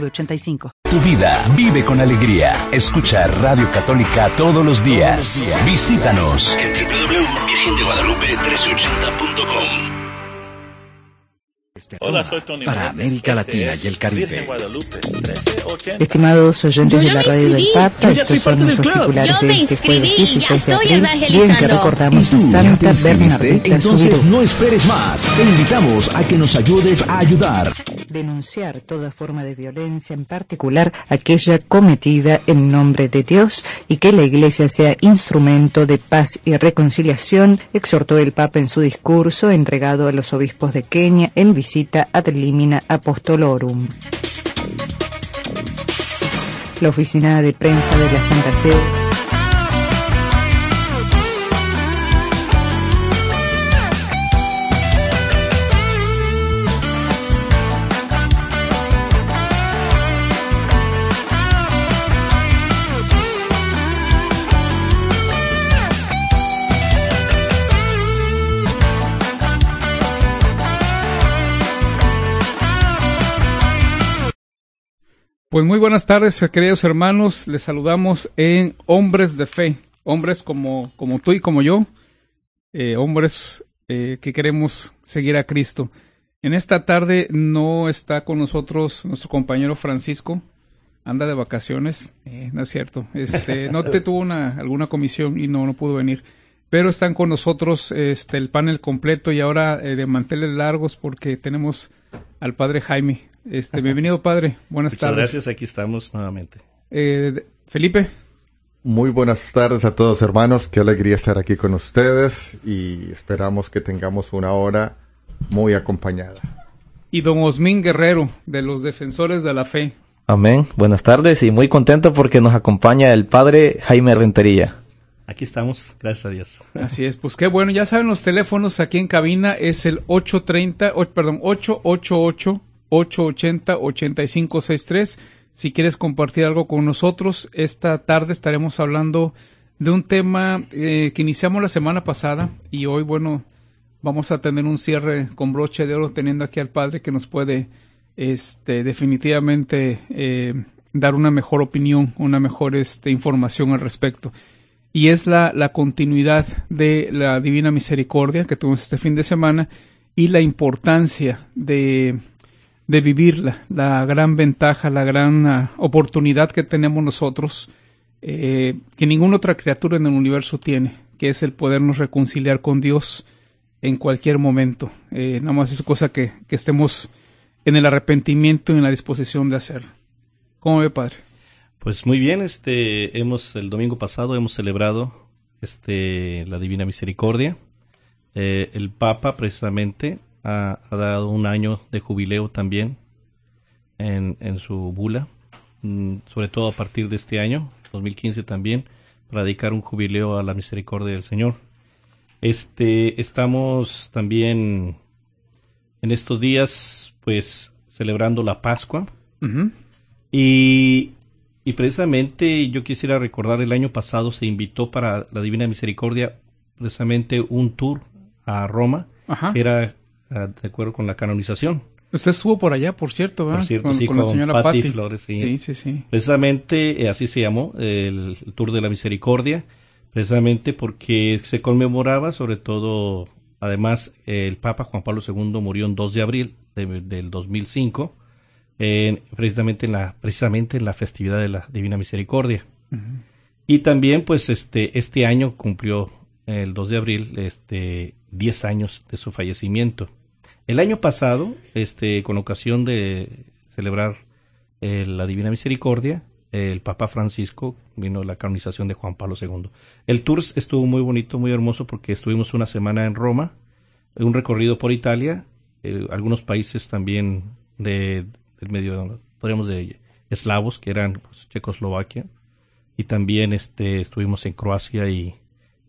906985. Tu vida vive con alegría. Escucha Radio Católica todos los días. Visítanos en www.virgendeguadalupe1380.com. Hola, soy Tony para. América Este Latina es y el Caribe. Virgen Guadalupe 1380. Estimados oyentes de la radio del. Papa, Yo ya estos soy son parte del nuestros club. titulares Yo me de este jueves inscribí, 16 ya de estoy abril. Bien que recordamos ¿Y a Santa? Bernardita Entonces no esperes más. Te invitamos a que nos ayudes a ayudar. Denunciar toda forma de violencia, en particular aquella cometida en nombre de Dios, y que la Iglesia sea instrumento de paz y reconciliación, exhortó el Papa en su discurso entregado a los obispos de Kenia en visita ad limina apostolorum. La oficina de prensa de la Santa Sede Pues muy buenas tardes, queridos hermanos. Les saludamos en Hombres de Fe. Hombres como, como tú y como yo. eh, hombres eh, que queremos seguir a Cristo. En esta tarde no está con nosotros nuestro compañero Francisco. Anda de vacaciones. Eh, no es cierto. Este, no te tuvo una, alguna comisión y no, no pudo venir. Pero están con nosotros este, el panel completo y ahora eh, de manteles largos porque tenemos al padre Jaime. Este, bienvenido padre. Buenas Muchas tardes. gracias, aquí estamos nuevamente. Eh, Felipe. Muy buenas tardes a todos hermanos, qué alegría estar aquí con ustedes y esperamos que tengamos una hora muy acompañada. Y don Osmín Guerrero, de los Defensores de la Fe. Amén. Buenas tardes y muy contento porque nos acompaña el padre Jaime Rentería. Aquí estamos, gracias a Dios. Así es, pues qué bueno, ya saben los teléfonos aquí en cabina, es el 830, o- perdón, 888-880-8563. Si quieres compartir algo con nosotros, esta tarde estaremos hablando de un tema eh, que iniciamos la semana pasada y hoy, bueno, vamos a tener un cierre con broche de oro teniendo aquí al padre que nos puede este definitivamente eh, dar una mejor opinión, una mejor este, información al respecto. Y es la, la continuidad de la Divina Misericordia que tuvimos este fin de semana y la importancia de, de vivirla, la gran ventaja, la gran ah, oportunidad que tenemos nosotros, eh, que ninguna otra criatura en el universo tiene, que es el podernos reconciliar con Dios en cualquier momento. Eh, nada más es cosa que, que estemos en el arrepentimiento y en la disposición de hacerlo. ¿Cómo ve, Padre? Pues muy bien, este, hemos, el domingo pasado hemos celebrado, este, la Divina Misericordia. Eh, el Papa precisamente ha, ha dado un año de jubileo también en, en su bula, mm, sobre todo a partir de este año, 2015 también, para dedicar un jubileo a la misericordia del Señor. Este, estamos también en estos días, pues, celebrando la Pascua. Ujú. Y, y precisamente yo quisiera recordar el año pasado se invitó para la Divina Misericordia precisamente un tour a Roma, Ajá. que era de acuerdo con la canonización. Usted estuvo por allá, por cierto, ¿verdad? Por cierto, con, sí, con la con señora Patti. Flores, sí. sí, sí, sí. Precisamente eh, así se llamó el, el Tour de la Misericordia, precisamente porque se conmemoraba sobre todo, además el Papa Juan Pablo II murió en 2 de abril de- del 2005, en- precisamente en la precisamente en la festividad de la Divina Misericordia. Y también pues este este año cumplió el 2 de abril este 10 años de su fallecimiento. El año pasado, este con ocasión de celebrar eh, la Divina Misericordia, el Papa Francisco vino la canonización de Juan Pablo II. El tour estuvo muy bonito, muy hermoso porque estuvimos una semana en Roma, un recorrido por Italia, eh, algunos países también de, del medio podríamos de eslavos, que eran pues, Checoslovaquia, y también este, estuvimos en Croacia y,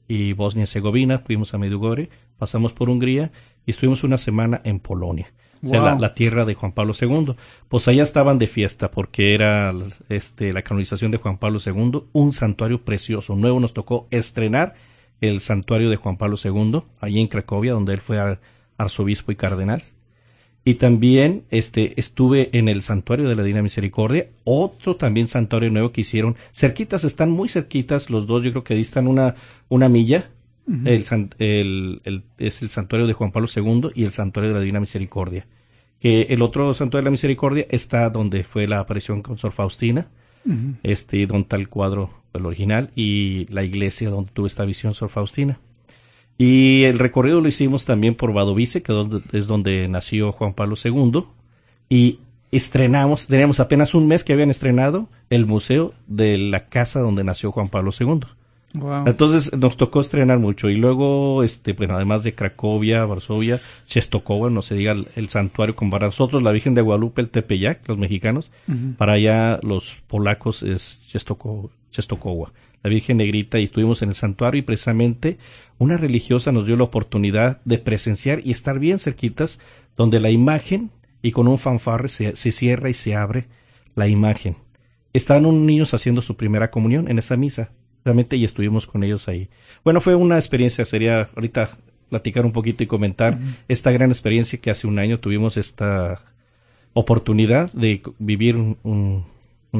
y Bosnia-Herzegovina, fuimos a Medjugorje, pasamos por Hungría y estuvimos una semana en Polonia. O sea, la, la, tierra de Juan Pablo II. Pues allá estaban de fiesta porque era este, la canonización de Juan Pablo II, un santuario precioso. Nuevo nos tocó estrenar el santuario de Juan Pablo II, allí en Cracovia, donde él fue arzobispo y cardenal. Y también este, estuve en el santuario de la Divina Misericordia, otro también santuario nuevo que hicieron. Cerquitas, están muy cerquitas, los dos yo creo que distan una, una milla. El, el, el, es el santuario de Juan Pablo II y el santuario de la Divina Misericordia. Que el otro santuario de la Misericordia está donde fue la aparición con Sor Faustina, este, donde está el cuadro, el original, y la iglesia donde tuvo esta visión Sor Faustina. Y el recorrido lo hicimos también por Vadovice, que es donde nació Juan Pablo II, y estrenamos, teníamos apenas un mes que habían estrenado el museo de la casa donde nació Juan Pablo II. Entonces nos tocó estrenar mucho. Y luego, este, bueno, además de Cracovia, Varsovia, Chestokova, no se diga el, santuario con para nosotros la Virgen de Guadalupe, el Tepeyac, los mexicanos, para allá los polacos es Chestokova, la Virgen Negrita y estuvimos en el santuario y precisamente una religiosa nos dio la oportunidad de presenciar y estar bien cerquitas donde la imagen y con un fanfarre se, se cierra y se abre la imagen. Estaban unos niños haciendo su primera comunión en esa misa y estuvimos con ellos ahí. Bueno, fue una experiencia, sería ahorita platicar un poquito y comentar esta gran experiencia que hace un año tuvimos esta oportunidad de vivir un,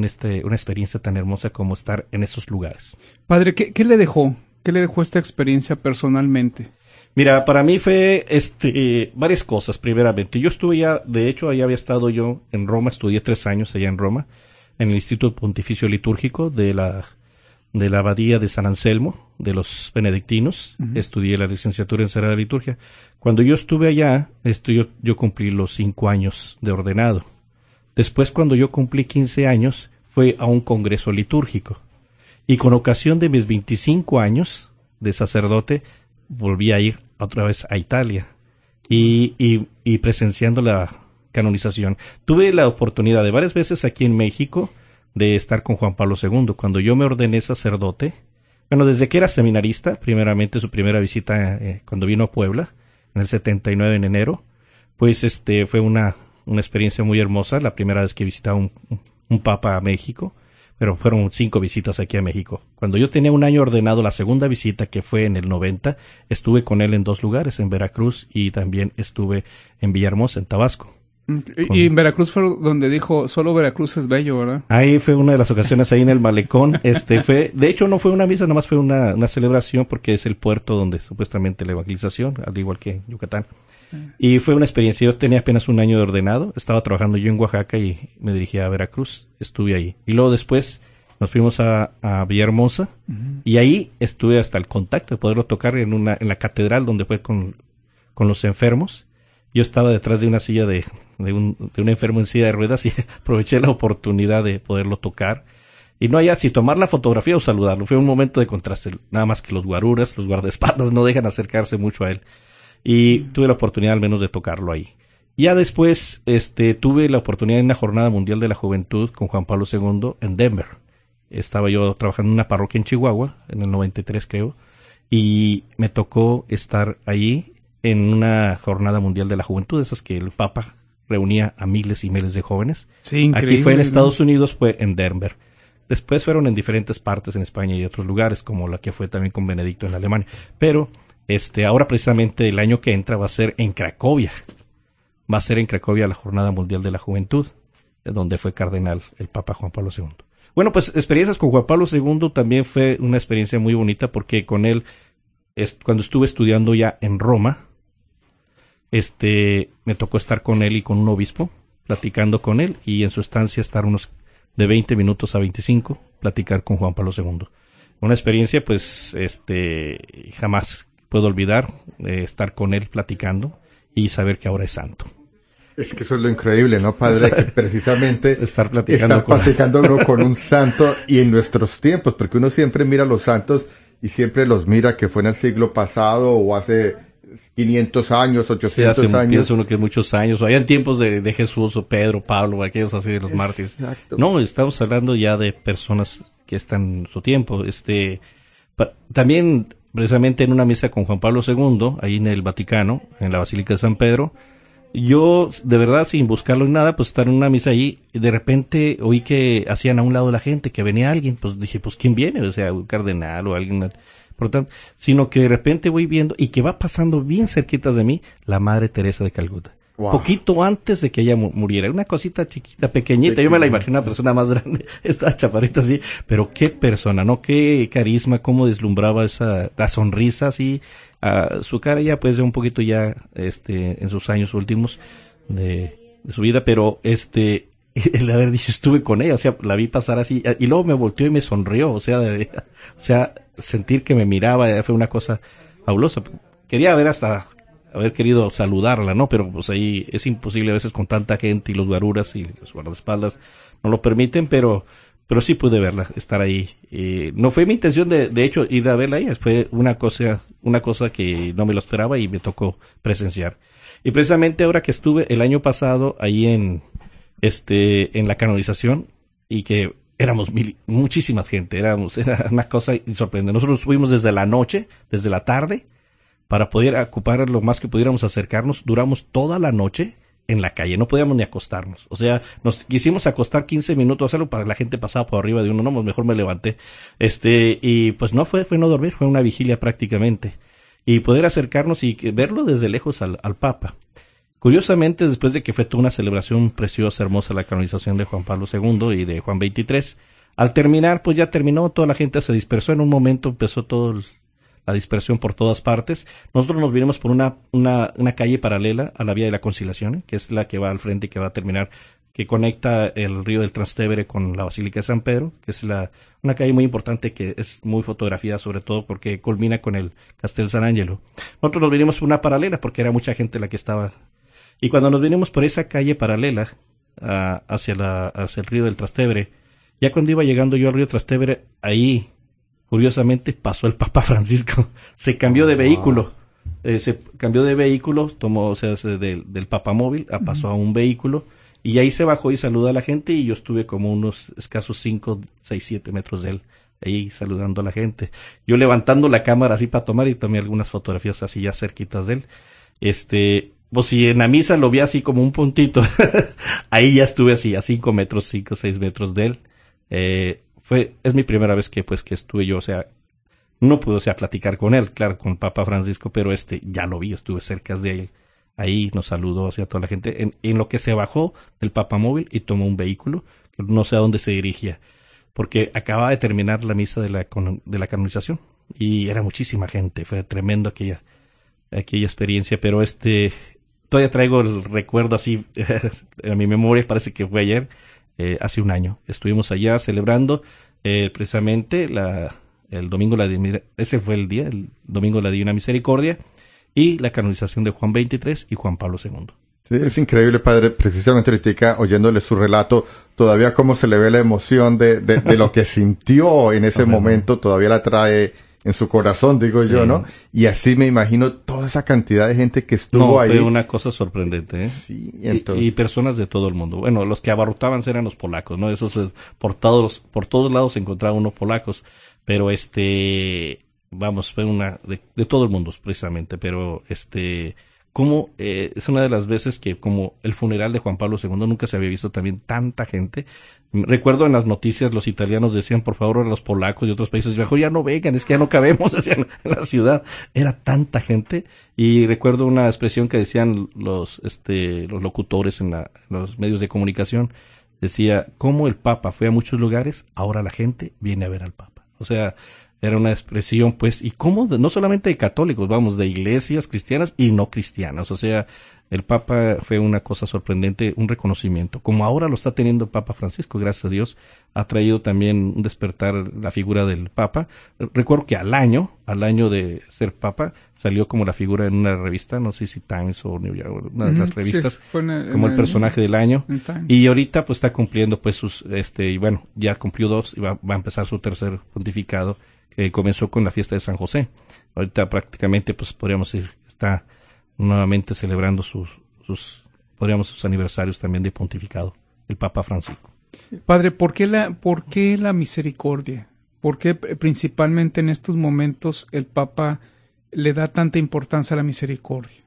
este, una experiencia tan hermosa como estar en esos lugares. Padre, ¿qué, ¿qué, le dejó? ¿Qué le dejó esta experiencia personalmente? Mira, para mí fue este, varias cosas, primeramente. Yo estuve ya, de hecho, ahí había estado yo en Roma, estudié tres años allá en Roma, en el Instituto Pontificio Litúrgico de la de la abadía de San Anselmo, de los benedictinos, estudié la licenciatura en Sagrada Liturgia. Cuando yo estuve allá, esto yo, yo, cumplí los cinco años de ordenado. Después, cuando yo cumplí quince años, fue a un congreso litúrgico. Y con ocasión de mis veinticinco años de sacerdote, volví a ir otra vez a Italia y, y, y presenciando la canonización. Tuve la oportunidad de varias veces aquí en México, de estar con Juan Pablo II. Cuando yo me ordené sacerdote, bueno, desde que era seminarista, primeramente su primera visita eh, cuando vino a Puebla, en el 79 en enero, pues este fue una, una experiencia muy hermosa, la primera vez que visitaba un, un papa a México, pero fueron cinco visitas aquí a México. Cuando yo tenía un año ordenado, la segunda visita, que fue en el 90, estuve con él en dos lugares, en Veracruz y también estuve en Villahermosa, en Tabasco. Y, en Veracruz fue donde dijo, solo Veracruz es bello, ¿verdad? Ahí fue una de las ocasiones ahí en el malecón. Este fue, de hecho no fue una misa, nomás fue una, una celebración porque es el puerto donde supuestamente la evangelización, al igual que Yucatán. Y fue una experiencia. Yo tenía apenas un año de ordenado, estaba trabajando yo en Oaxaca y me dirigía a Veracruz. Estuve ahí. Y luego después nos fuimos a, a Villahermosa y ahí estuve hasta el contacto de poderlo tocar en una, en la catedral donde fue con, con los enfermos yo estaba detrás de una silla de, de, un, de enfermo en de ruedas y aproveché la oportunidad de poderlo tocar. Y no haya si tomar la fotografía o saludarlo. Fue un momento de contraste. Nada más que los guaruras, los guardaespaldas no dejan acercarse mucho a él. Y tuve la oportunidad al menos de tocarlo ahí. Ya después, este, tuve la oportunidad en la Jornada Mundial de la Juventud con Juan Pablo II en Denver. Estaba yo trabajando en una parroquia en Chihuahua, en el 93 creo, y me tocó estar ahí en una jornada mundial de la juventud, esas que el Papa reunía a miles y miles de jóvenes. Sí, Aquí fue en Estados Unidos, fue en Denver. Después fueron en diferentes partes en España y otros lugares, como la que fue también con Benedicto en Alemania. Pero este ahora precisamente el año que entra va a ser en Cracovia. Va a ser en Cracovia la Jornada Mundial de la Juventud, donde fue cardenal el Papa Juan Pablo II. Bueno, pues experiencias con Juan Pablo II también fue una experiencia muy bonita porque con él, es, cuando estuve estudiando ya en Roma, este, me tocó estar con él y con un obispo, platicando con él, y en su estancia estar unos de 20 minutos a 25, platicar con Juan Pablo II. Una experiencia, pues, este, jamás puedo olvidar eh, estar con él platicando y saber que ahora es santo. Es que eso es lo increíble, ¿no, padre? que precisamente estar platicando, estar platicando con... uno con un santo y en nuestros tiempos, porque uno siempre mira a los santos y siempre los mira que fue en el siglo pasado o hace 500 años, 800 Sí, hace, años. Pienso uno que muchos años, o tiempos de, de Jesús o Pedro, Pablo, aquellos así de los mártires. Exacto. No, estamos hablando ya de personas que están en su tiempo. Este, pa- también, precisamente en una misa con Juan Pablo II, ahí en el Vaticano, en la Basílica de San Pedro, yo, de verdad, sin buscarlo en nada, pues estar en una misa ahí, y de repente oí que hacían a un lado la gente, que venía alguien, pues dije, pues ¿quién viene? O sea, un cardenal o alguien, por tanto, sino que de repente voy viendo y que va pasando bien cerquitas de mí la Madre Teresa de Calcuta. Wow. Poquito antes de que ella mu- muriera, una cosita chiquita, pequeñita, yo me la imagino una persona más grande, esta chaparrita así, pero qué persona, ¿no? Qué carisma, cómo deslumbraba esa, la sonrisa así, a su cara ya pues de un poquito ya, este, en sus años últimos de, de su vida, pero este, el haber dicho estuve con ella, o sea, la vi pasar así, y luego me volteó y me sonrió, o sea, de- o sea, sentir que me miraba fue una cosa fabulosa. Quería haber hasta haber querido saludarla, ¿no? Pero pues ahí es imposible a veces con tanta gente y los guaruras y los guardaespaldas no lo permiten, pero pero sí pude verla, estar ahí. Eh, no fue mi intención de, de hecho ir a verla a ella, fue una cosa, una cosa que no me lo esperaba y me tocó presenciar. Y precisamente ahora que estuve el año pasado ahí en, este, en la canonización y que éramos mil, muchísima gente, éramos, era una cosa sorprendente. Nosotros fuimos desde la noche, desde la tarde, para poder ocupar lo más que pudiéramos acercarnos. Duramos toda la noche en la calle, no podíamos ni acostarnos. O sea, nos quisimos acostar 15 minutos, hacerlo para la gente pasaba por arriba de uno, no, pues mejor me levanté. Este, y pues no fue, fue no dormir, fue una vigilia prácticamente. Y poder acercarnos y que- verlo desde lejos al, al Papa. Curiosamente, después de que fue toda una celebración preciosa, hermosa, la canonización de Juan Pablo II y de Juan XXIII, al terminar, pues ya terminó, toda la gente se dispersó en un momento, empezó todo el- la dispersión por todas partes. Nosotros nos vinimos por una, una, una calle paralela a la vía de la conciliación, que es la que va al frente y que va a terminar, que conecta el río del Trastevere con la Basílica de San Pedro, que es la, una calle muy importante que es muy fotografiada sobre todo porque culmina con el Castel San Angelo. Nosotros nos vinimos por una paralela porque era mucha gente la que estaba y cuando nos vinimos por esa calle paralela hacia, la, hacia el río del Trastevere, ya cuando iba llegando yo al río Trastevere, ahí, curiosamente, pasó el Papa Francisco. Se cambió de vehículo. Eh, se cambió de vehículo, tomó, o sea, se- del, del papamóvil, a, pasó a un vehículo, y ahí se bajó y saluda a la gente, y yo estuve como unos escasos 5, 6, 7 metros de él, ahí saludando a la gente. Yo levantando la cámara así para tomar y tomé algunas fotografías así ya cerquitas de él. Este, pues si en la misa lo vi así como un puntito, ahí ya estuve así a 5 metros, 5, 6 metros de él. Eh, fue, es mi primera vez que pues que estuve yo, o sea, no pude, o sea, platicar con él, claro, con Papa Francisco, pero este, ya lo vi, estuve cerca de él. Ahí nos saludó hacia toda la gente, en, en lo que se bajó del Papa móvil y tomó un vehículo, no sé a dónde se dirigía, porque acababa de terminar la misa de la, de la canonización y era muchísima gente, fue tremendo aquella, aquella experiencia, pero este, todavía traigo el recuerdo así en mi memoria, parece que fue ayer, eh, hace un año. Estuvimos allá celebrando eh, precisamente la, el domingo, la ese fue el día, el domingo de la Divina Misericordia y la canonización de Juan XXIII y Juan Pablo II. Sí, es increíble, padre. Precisamente ahorita, oyéndole su relato, todavía cómo se le ve la emoción de, de, de lo que sintió en ese momento, todavía la trae en su corazón, digo yo. ¿no? Y así me imagino toda esa cantidad de gente que estuvo No, ahí. fue una cosa sorprendente, ¿eh? Sí, Y- entonces- y, personas de todo el mundo. Bueno, los que abarrotaban eran los polacos, ¿no? Esos eh, por todos por todos lados se encontraban unos polacos, pero este vamos, fue una de, de todo el mundo precisamente, pero este como eh, es una de las veces que como el funeral de Juan Pablo II nunca se había visto también tanta gente. Recuerdo en las noticias los italianos decían por favor a los polacos y otros países, mejor ya no vengan, es que ya no cabemos en la ciudad. Era tanta gente y recuerdo una expresión que decían los este los locutores en, la- en los medios de comunicación decía cómo el Papa fue a muchos lugares, ahora la gente viene a ver al Papa. O sea, era una expresión, pues, y cómo, no solamente de católicos, vamos, de iglesias cristianas y no cristianas. O sea, el Papa fue una cosa sorprendente, un reconocimiento. Como ahora lo está teniendo el Papa Francisco, gracias a Dios, ha traído también un despertar la figura del Papa. Recuerdo que al año, al año de ser Papa, salió como la figura en una revista, no sé si Times o New York, una de las revistas, como el el- personaje del año. Y ahorita pues está cumpliendo pues sus, este, y bueno, ya cumplió dos y va, va a empezar su tercer pontificado, que comenzó con la fiesta de San José. Ahorita prácticamente pues podríamos decir, está nuevamente celebrando sus, sus podríamos sus aniversarios también de pontificado, el Papa Francisco. Padre, ¿por qué la, por qué la misericordia? ¿Por qué principalmente en estos momentos el Papa le da tanta importancia a la misericordia?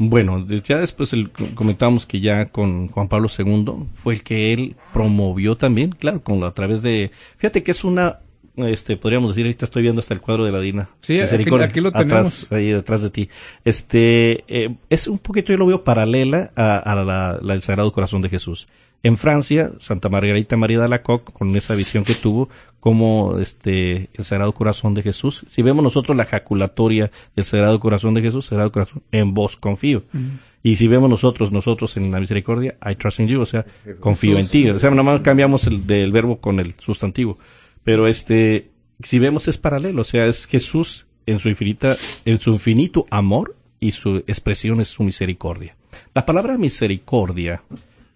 Bueno, ya después el, comentamos que ya con Juan Pablo II fue el que él promovió también, claro, con a través de, fíjate que es una, este, podríamos decir, ahorita estoy viendo hasta el cuadro de la Dina. Sí, aquí, aquí, lo tenemos. Atrás, ahí detrás de ti. Este, eh, es un poquito, yo lo veo paralela a, a la, la, del Sagrado Corazón de Jesús. En Francia, Santa Margarita María de Alacoque, con esa visión que tuvo, como este el Sagrado Corazón de Jesús. Si vemos nosotros la jaculatoria del Sagrado Corazón de Jesús, Sagrado Corazón, en vos confío. Y si vemos nosotros, nosotros en la misericordia, I trust in you, o sea, confío en ti. O sea, nada más cambiamos el del verbo con el sustantivo. Pero este, si vemos es paralelo, o sea, es Jesús en su infinita, en su infinito amor y su expresión es su misericordia. La palabra misericordia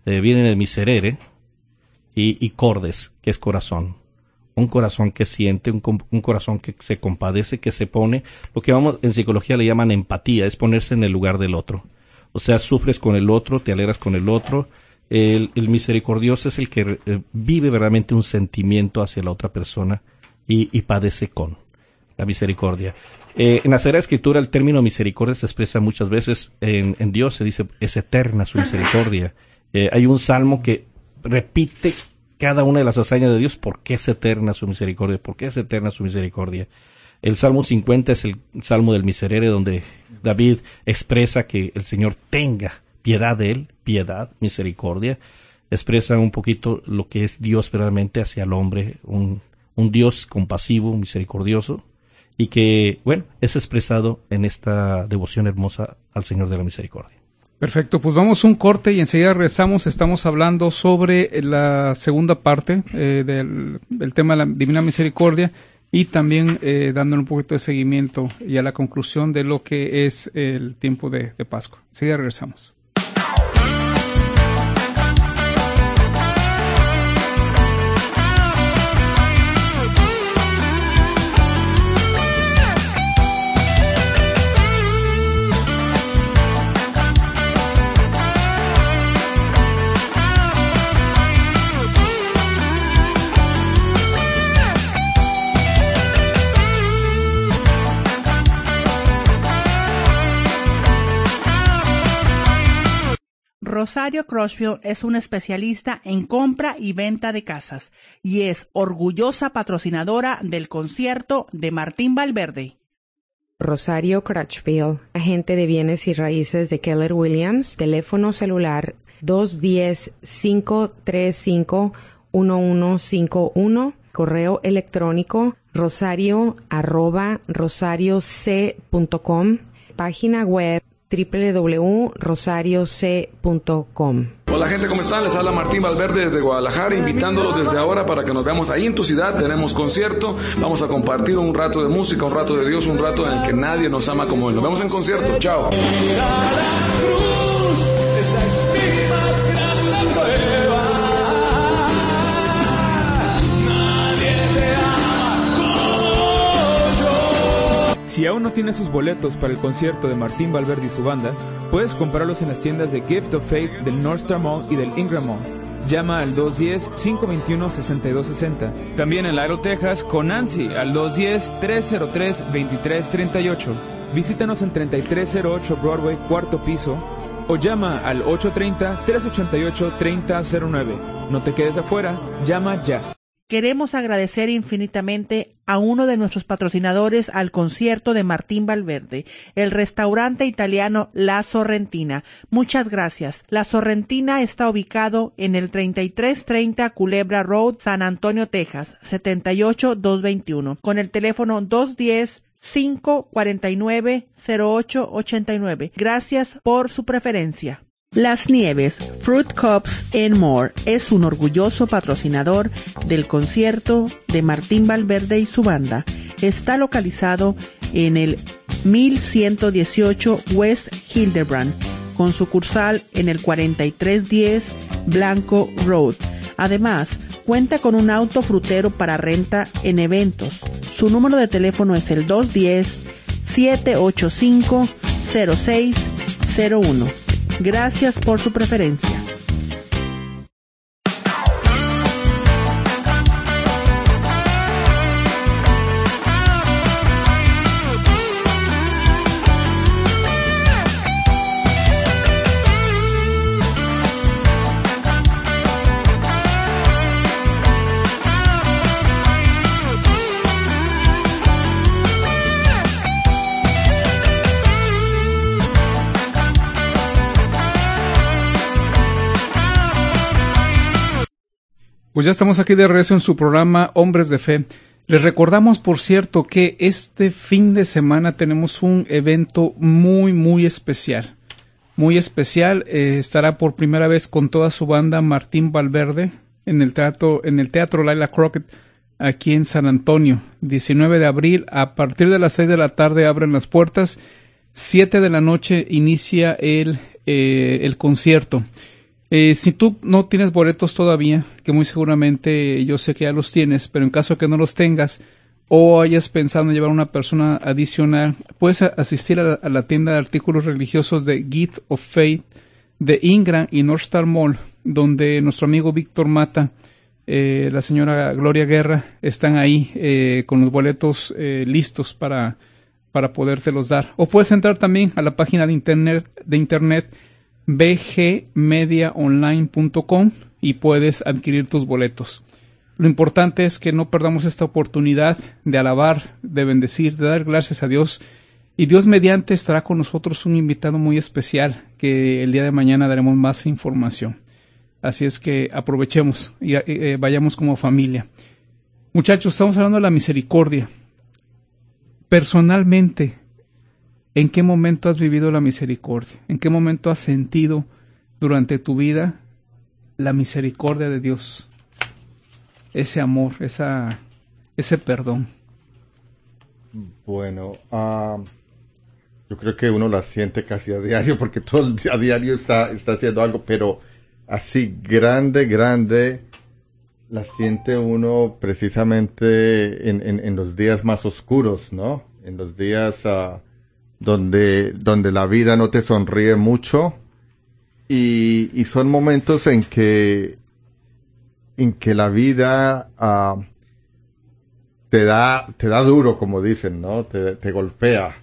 eh, viene de miserere y, cordes, que es corazón un corazón que siente, un, un, corazón que se compadece, que se pone, lo que vamos en psicología le llaman empatía, es ponerse en el lugar del otro. O sea, sufres con el otro, te alegras con el otro. El, el misericordioso es el que eh, vive verdaderamente un sentimiento hacia la otra persona y, y padece con la misericordia. Eh, en la Sagrada Escritura el término misericordia se expresa muchas veces en, en Dios, se dice es eterna su misericordia. Eh, hay un salmo que repite cada una de las hazañas de Dios, porque es eterna su misericordia, porque es eterna su misericordia. El Salmo 50 es el Salmo del miserere, donde David expresa que el Señor tenga piedad de él, piedad, misericordia. Expresa un poquito lo que es Dios verdaderamente hacia el hombre, un, Dios compasivo, misericordioso, y que, bueno, es expresado en esta devoción hermosa al Señor de la Misericordia. Perfecto, pues vamos un corte y enseguida regresamos. Estamos hablando sobre la segunda parte eh, del, del, tema de la Divina Misericordia y también eh, dándole un poquito de seguimiento y a la conclusión de lo que es el tiempo de, de Pascua. Enseguida regresamos. Rosario Crossfield es un especialista en compra y venta de casas y es orgullosa patrocinadora del concierto de Martín Valverde. Rosario Crutchfield, agente de bienes y raíces de Keller Williams, teléfono celular 210-535-1151, correo electrónico rosario arroba rosarioc.com, página web www.rosarioc.com. Hola gente, ¿cómo están? Les habla Martín Valverde desde Guadalajara, invitándolos desde ahora para que nos veamos ahí en tu ciudad. Tenemos concierto, vamos a compartir un rato de música, un rato de Dios, un rato en el que nadie nos ama como Él. Nos vemos en concierto, chao. Si aún no tienes sus boletos para el concierto de Martín Valverde y su banda, puedes comprarlos en las tiendas de Gift of Faith del North Star Mall y del Ingram Mall. Llama al 210-521-6260. También en Laredo, Texas, con Nancy al 210-303-2338. Visítanos en 3308 Broadway, cuarto piso, o llama al 830-388-3009. No te quedes afuera, llama ya. Queremos agradecer infinitamente a uno de nuestros patrocinadores al concierto de Martín Valverde, el restaurante italiano La Sorrentina. Muchas gracias. La Sorrentina está ubicado en el 3330 Culebra Road, San Antonio, Texas, 78221, con el teléfono 210 549 0889. Gracias por su preferencia. Las Nieves, Fruit Cups and More es un orgulloso patrocinador del concierto de Martín Valverde y su banda. Está localizado en el 1118 West Hildebrand, con sucursal en el 4310 Blanco Road. Además, cuenta con un auto frutero para renta en eventos. Su número de teléfono es el 210 785-0601. Gracias por su preferencia. Pues ya estamos aquí de regreso en su programa Hombres de Fe. Les recordamos, por cierto, que este fin de semana tenemos un evento muy, muy especial. Muy especial. Eh, estará por primera vez con toda su banda Martín Valverde en el teatro, en el teatro Laila Crockett aquí en San Antonio. 19 de abril, a partir de las 6 de la tarde abren las puertas. 7 de la noche inicia el, eh, el concierto. Eh, si tú no tienes boletos todavía, que muy seguramente yo sé que ya los tienes, pero en caso que no los tengas o hayas pensado en llevar una persona adicional, puedes asistir a la, tienda de artículos religiosos de Gift of Faith de Ingram y North Star Mall, donde nuestro amigo Víctor Mata, eh, la señora Gloria Guerra, están ahí eh, con los boletos listos para, para podértelos dar. O puedes entrar también a la página de internet, de internet bgmediaonline.com y puedes adquirir tus boletos. Lo importante es que no perdamos esta oportunidad de alabar, de bendecir, de dar gracias a Dios. Y Dios mediante estará con nosotros un invitado muy especial que el día de mañana daremos más información. Así es que aprovechemos y eh, vayamos como familia. Muchachos, estamos hablando de la misericordia. Personalmente, ¿En qué momento has vivido la misericordia? ¿En qué momento has sentido durante tu vida la misericordia de Dios? Ese amor, esa, ese perdón. Bueno, ah, yo creo que uno la siente casi a diario porque todo el día a diario está, está haciendo algo, pero así grande, grande, la siente uno precisamente en, en, los días más oscuros, ¿no? En los días... Uh, donde, donde la vida no te sonríe mucho y, son momentos en que, en que la vida uh, te da, te da duro, como dicen, ¿no? Te, te golpea.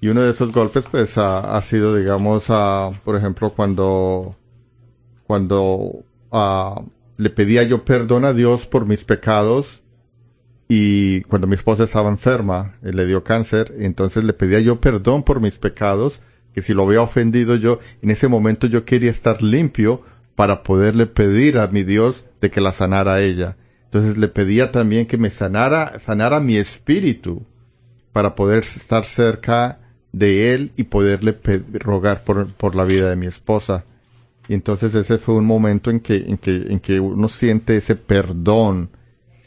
Y uno de esos golpes, pues, ha, ha sido, digamos, uh, por ejemplo, cuando, cuando uh, le pedía yo perdón a Dios por mis pecados y cuando mi esposa estaba enferma, le dio cáncer, entonces le pedía yo perdón por mis pecados, que si lo había ofendido yo, en ese momento yo quería estar limpio para poderle pedir a mi Dios de que la sanara a ella. Entonces le pedía también que me sanara, sanara mi espíritu para poder estar cerca de él y poderle rogar por, por la vida de mi esposa. Y entonces ese fue un momento en que, en que, en que uno siente ese perdón,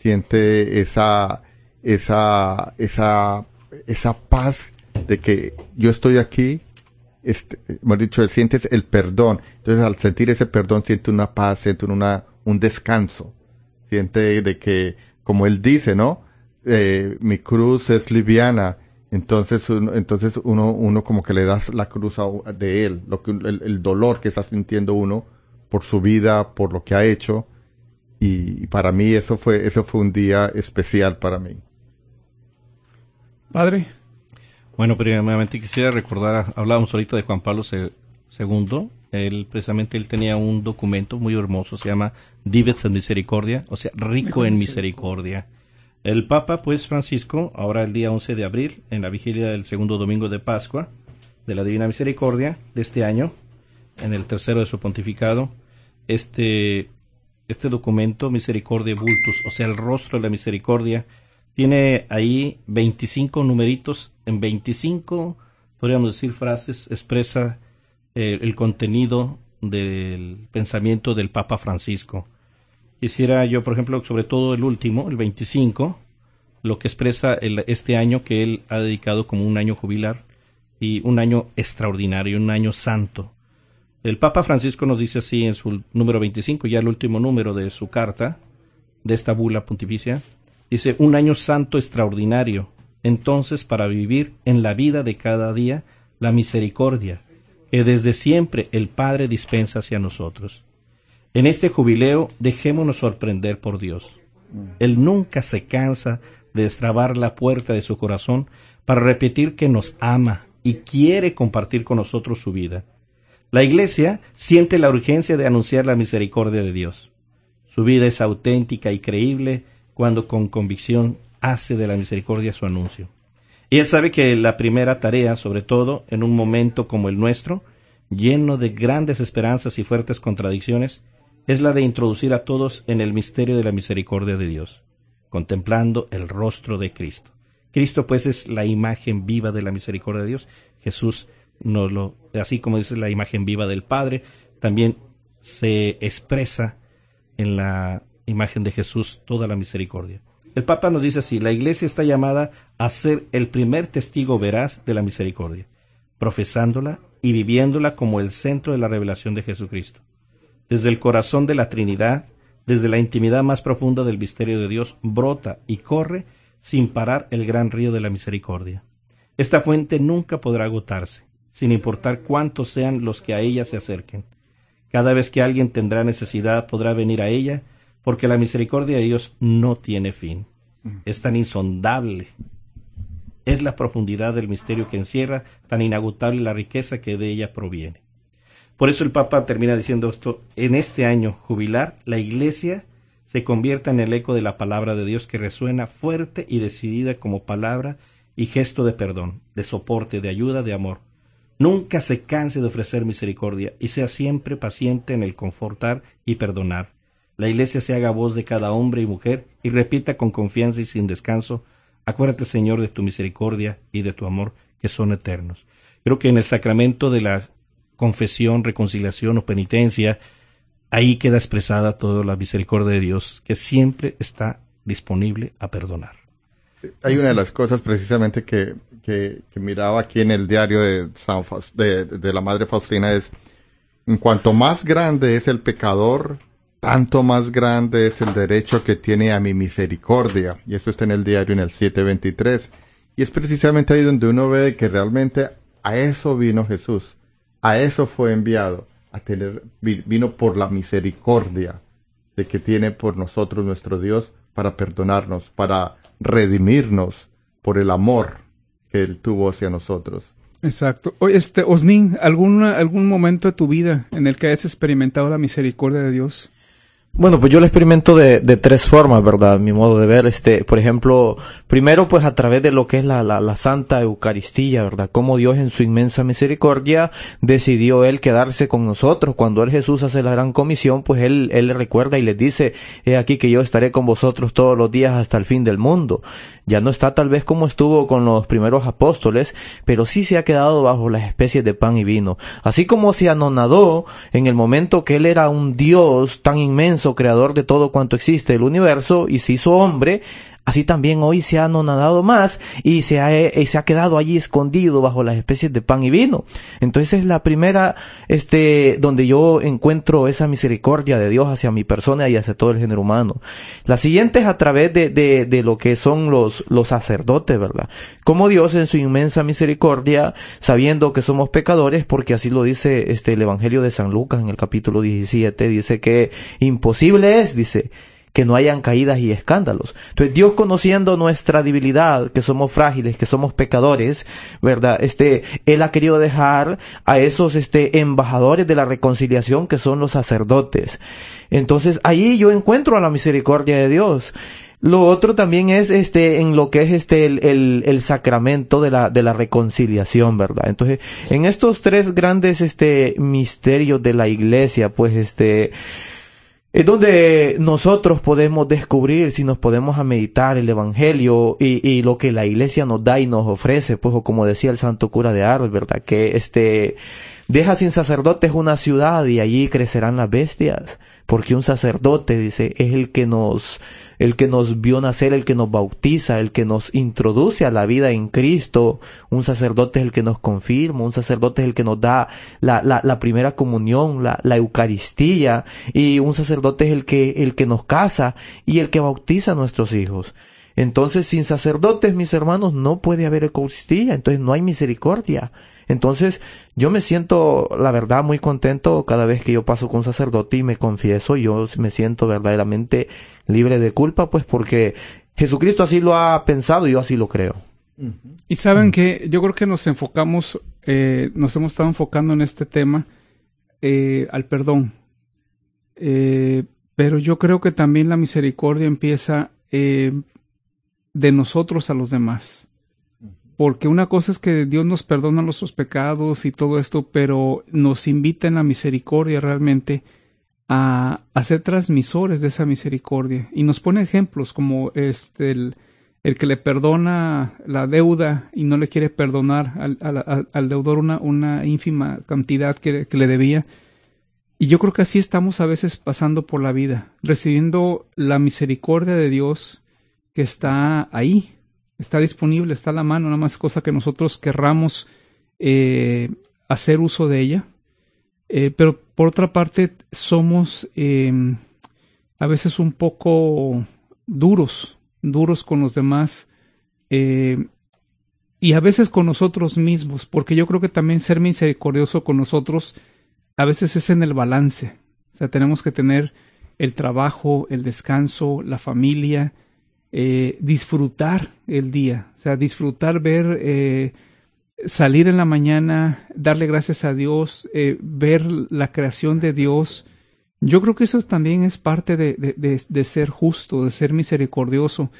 siente esa, esa, esa, esa paz de que yo estoy aquí, este, hemos dicho, sientes el perdón. Entonces al sentir ese perdón siente una paz, siente una, un descanso. Siente de que, como él dice, ¿no? Eh, mi cruz es liviana. Entonces, uno, entonces uno, uno como que le das la cruz de él, lo que, el dolor que está sintiendo uno por su vida, por lo que ha hecho y para mí eso fue eso fue un día especial para mí. Padre. Bueno, primeramente quisiera recordar, hablábamos ahorita de Juan Pablo II, él precisamente él tenía un documento muy hermoso, se llama Dives en Misericordia, o sea, rico en misericordia. El Papa, pues Francisco, ahora el día 11 de abril, en la vigilia del segundo domingo de Pascua, de la Divina Misericordia de este año, en el tercero de su pontificado, este este documento, Misericordia Bultus, o sea, el rostro de la misericordia, tiene ahí 25 numeritos, en 25, podríamos decir, frases, expresa eh, el contenido del pensamiento del Papa Francisco. Quisiera yo, por ejemplo, sobre todo el último, el 25, lo que expresa el, este año que él ha dedicado como un año jubilar y un año extraordinario, un año santo. El Papa Francisco nos dice así en su número 25, ya el último número de su carta, de esta bula pontificia, dice, un año santo extraordinario, entonces para vivir en la vida de cada día la misericordia que desde siempre el Padre dispensa hacia nosotros. En este jubileo dejémonos sorprender por Dios. Él nunca se cansa de destrabar la puerta de su corazón para repetir que nos ama y quiere compartir con nosotros su vida. La Iglesia siente la urgencia de anunciar la misericordia de Dios. Su vida es auténtica y creíble cuando con convicción hace de la misericordia su anuncio. Él sabe que la primera tarea, sobre todo en un momento como el nuestro, lleno de grandes esperanzas y fuertes contradicciones, es la de introducir a todos en el misterio de la misericordia de Dios, contemplando el rostro de Cristo. Cristo pues es la imagen viva de la misericordia de Dios. Jesús así como es la imagen viva del Padre, también se expresa en la imagen de Jesús toda la misericordia. El Papa nos dice así, la Iglesia está llamada a ser el primer testigo veraz de la misericordia, profesándola y viviéndola como el centro de la revelación de Jesucristo. Desde el corazón de la Trinidad, desde la intimidad más profunda del misterio de Dios, brota y corre sin parar el gran río de la misericordia. Esta fuente nunca podrá agotarse, sin importar cuántos sean los que a ella se acerquen. Cada vez que alguien tendrá necesidad podrá venir a ella porque la misericordia de Dios no tiene fin. Mm. Es tan insondable. Es la profundidad del misterio que encierra, tan inagotable la riqueza que de ella proviene. Por eso el Papa termina diciendo esto, en este año jubilar, la Iglesia se convierta en el eco de la palabra de Dios que resuena fuerte y decidida como palabra y gesto de perdón, de soporte, de ayuda, de amor. Nunca se canse de ofrecer misericordia y sea siempre paciente en el confortar y perdonar, la iglesia se haga voz de cada hombre y mujer y repita con confianza y sin descanso, acuérdate Señor de tu misericordia y de tu amor que son eternos. Creo que en el sacramento de la confesión, reconciliación o penitencia, ahí queda expresada toda la misericordia de Dios, que siempre está disponible a perdonar. Hay una de las cosas precisamente que, que, miraba aquí en el diario de, de la Madre Faustina es, en cuanto más grande es el pecador, tanto más grande es el derecho que tiene a mi misericordia. Y esto está en el diario en el 723. Y es precisamente ahí donde uno ve que realmente a eso vino Jesús. A eso fue enviado. A tener, vino por la misericordia de que tiene por nosotros nuestro Dios para perdonarnos, para redimirnos por el amor que Él tuvo hacia nosotros. Exacto. Oye, este, Osmin, ¿algún, ¿algún momento de tu vida en el que hayas experimentado la misericordia de Dios? Bueno, pues yo lo experimento de, tres formas, ¿verdad? Mi modo de ver, este, por ejemplo, primero pues a través de lo que es la, la, la Santa Eucaristía, ¿verdad? Como Dios en su inmensa misericordia decidió Él quedarse con nosotros. Cuando Él Jesús hace la gran comisión, pues Él, Él le recuerda y les dice, he aquí que yo estaré con vosotros todos los días hasta el fin del mundo. Ya no está tal vez como estuvo con los primeros apóstoles, pero sí se ha quedado bajo las especies de pan y vino. Así como se anonadó en el momento que Él era un Dios tan inmenso, creador de todo cuanto existe el universo, y se hizo hombre, Así también hoy se ha anonadado más y se ha, eh, se ha quedado allí escondido bajo las especies de pan y vino. Entonces es la primera, este, donde yo encuentro esa misericordia de Dios hacia mi persona y hacia todo el género humano. La siguiente es a través de, de, de lo que son los, los sacerdotes, ¿verdad? Como Dios en su inmensa misericordia, sabiendo que somos pecadores, porque así lo dice este, el Evangelio de San Lucas en el capítulo 17, dice que imposible es, dice, que no hayan caídas y escándalos. Entonces Dios conociendo nuestra debilidad, que somos frágiles, que somos pecadores, ¿verdad? Este, Él ha querido dejar a esos, este, embajadores de la reconciliación que son los sacerdotes. Entonces ahí yo encuentro a la misericordia de Dios. Lo otro también es este en lo que es este el, el, el, sacramento de la de la reconciliación, ¿verdad? Entonces, en estos tres grandes este misterios de la iglesia, pues este es donde nosotros podemos descubrir si nos podemos a meditar el Evangelio y, y, lo que la iglesia nos da y nos ofrece, pues como decía el santo cura de Ars, ¿verdad? Que este deja sin sacerdotes una ciudad y allí crecerán las bestias porque un sacerdote, dice, es el que nos, el que nos vio nacer, el que nos bautiza, el que nos introduce a la vida en Cristo, un sacerdote es el que nos confirma, un sacerdote es el que nos da la, la, la primera comunión, la, la Eucaristía, y un sacerdote es el que, el que nos casa y el que bautiza a nuestros hijos. Entonces, sin sacerdotes, mis hermanos, no puede haber Eucaristía, entonces no hay misericordia. Entonces, yo me siento, la verdad, muy contento cada vez que yo paso con un sacerdote y me confieso, yo me siento verdaderamente libre de culpa, pues porque Jesucristo así lo ha pensado y yo así lo creo. Y saben que yo creo que nos enfocamos, eh, nos hemos estado enfocando en este tema eh, al perdón. Eh, pero yo creo que también la misericordia empieza de nosotros a los demás. Porque una cosa es que Dios nos perdona nuestros pecados y todo esto, pero nos invita en la misericordia realmente a, a ser transmisores de esa misericordia. Y nos pone ejemplos como este, el, el que le perdona la deuda y no le quiere perdonar al, al, deudor una, una ínfima cantidad que, que, le debía. Y yo creo que así estamos a veces pasando por la vida, recibiendo la misericordia de Dios que está ahí, está disponible, está a la mano, nada más cosa que nosotros querramos eh, hacer uso de ella. Eh, pero por otra parte, somos eh, a veces un poco duros duros con los demás eh, y a veces con nosotros mismos, porque yo creo que también ser misericordioso con nosotros a veces es en el balance. O sea, tenemos que tener el trabajo, el descanso, la familia, eh, disfrutar el día, o sea, disfrutar ver, eh, salir en la mañana, darle gracias a Dios, ver la creación de Dios, yo creo que eso también es parte de, de, de, ser justo, de ser misericordioso,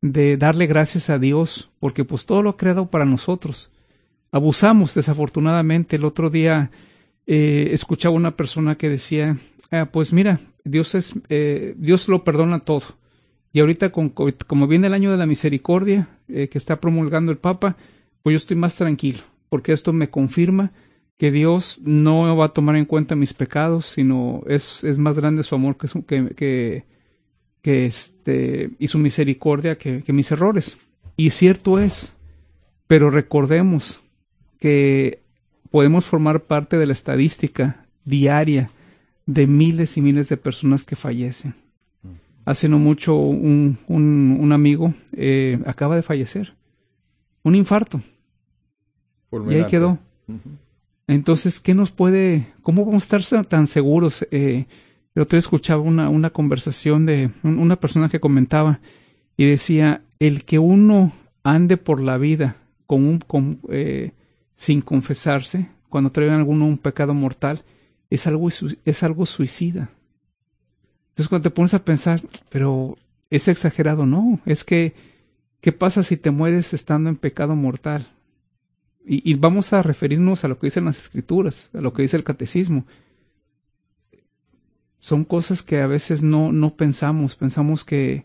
de darle gracias a Dios, porque pues todo lo ha creado para nosotros. Abusamos, desafortunadamente. El otro día eh, escuchaba una persona que decía, ah, pues mira, Dios es, eh, Dios lo perdona todo. Y ahorita como viene el año de la misericordia eh, que está promulgando el Papa, pues yo estoy más tranquilo, porque esto me confirma que Dios no va a tomar en cuenta mis pecados, sino es, es más grande su amor que, que, este, y su misericordia que mis errores. Y cierto es, pero recordemos que podemos formar parte de la estadística diaria de miles y miles de personas que fallecen. Hace no mucho un, un, un amigo eh, acaba de fallecer. Un infarto. Y ahí quedó. Entonces, ¿qué nos puede, cómo vamos a estar tan seguros? Eh, el otro día escuchaba una, una conversación de una persona que comentaba y decía, el que uno ande por la vida con un, con, eh, sin confesarse, cuando trae alguno un pecado mortal, es algo, es algo suicida. Entonces cuando te pones a pensar, pero es exagerado, no, es que, ¿qué pasa si te mueres estando en pecado mortal? Y, vamos a referirnos a lo que dicen las escrituras, a lo que dice el catecismo. Son cosas que a veces no, no pensamos, pensamos que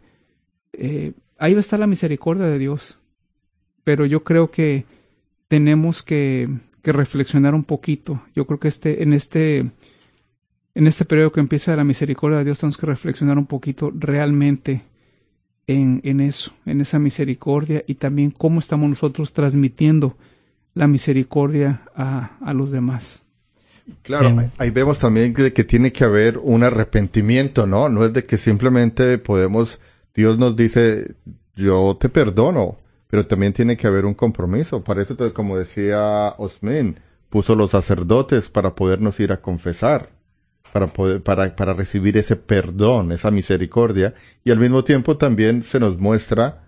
eh, ahí va a estar la misericordia de Dios, pero yo creo que tenemos que, que reflexionar un poquito. Yo creo que este, en este, en este periodo que empieza la misericordia de Dios tenemos que reflexionar un poquito realmente en, en eso, en esa misericordia y también cómo estamos nosotros transmitiendo la misericordia a, a los demás. Claro, ahí vemos también que, que, tiene que haber un arrepentimiento, ¿no? No es de que simplemente podemos, Dios nos dice, yo te perdono, pero también tiene que haber un compromiso. Para eso, como decía Osmin, puso los sacerdotes para podernos ir a confesar, para poder, para, para recibir ese perdón, esa misericordia, y al mismo tiempo también se nos muestra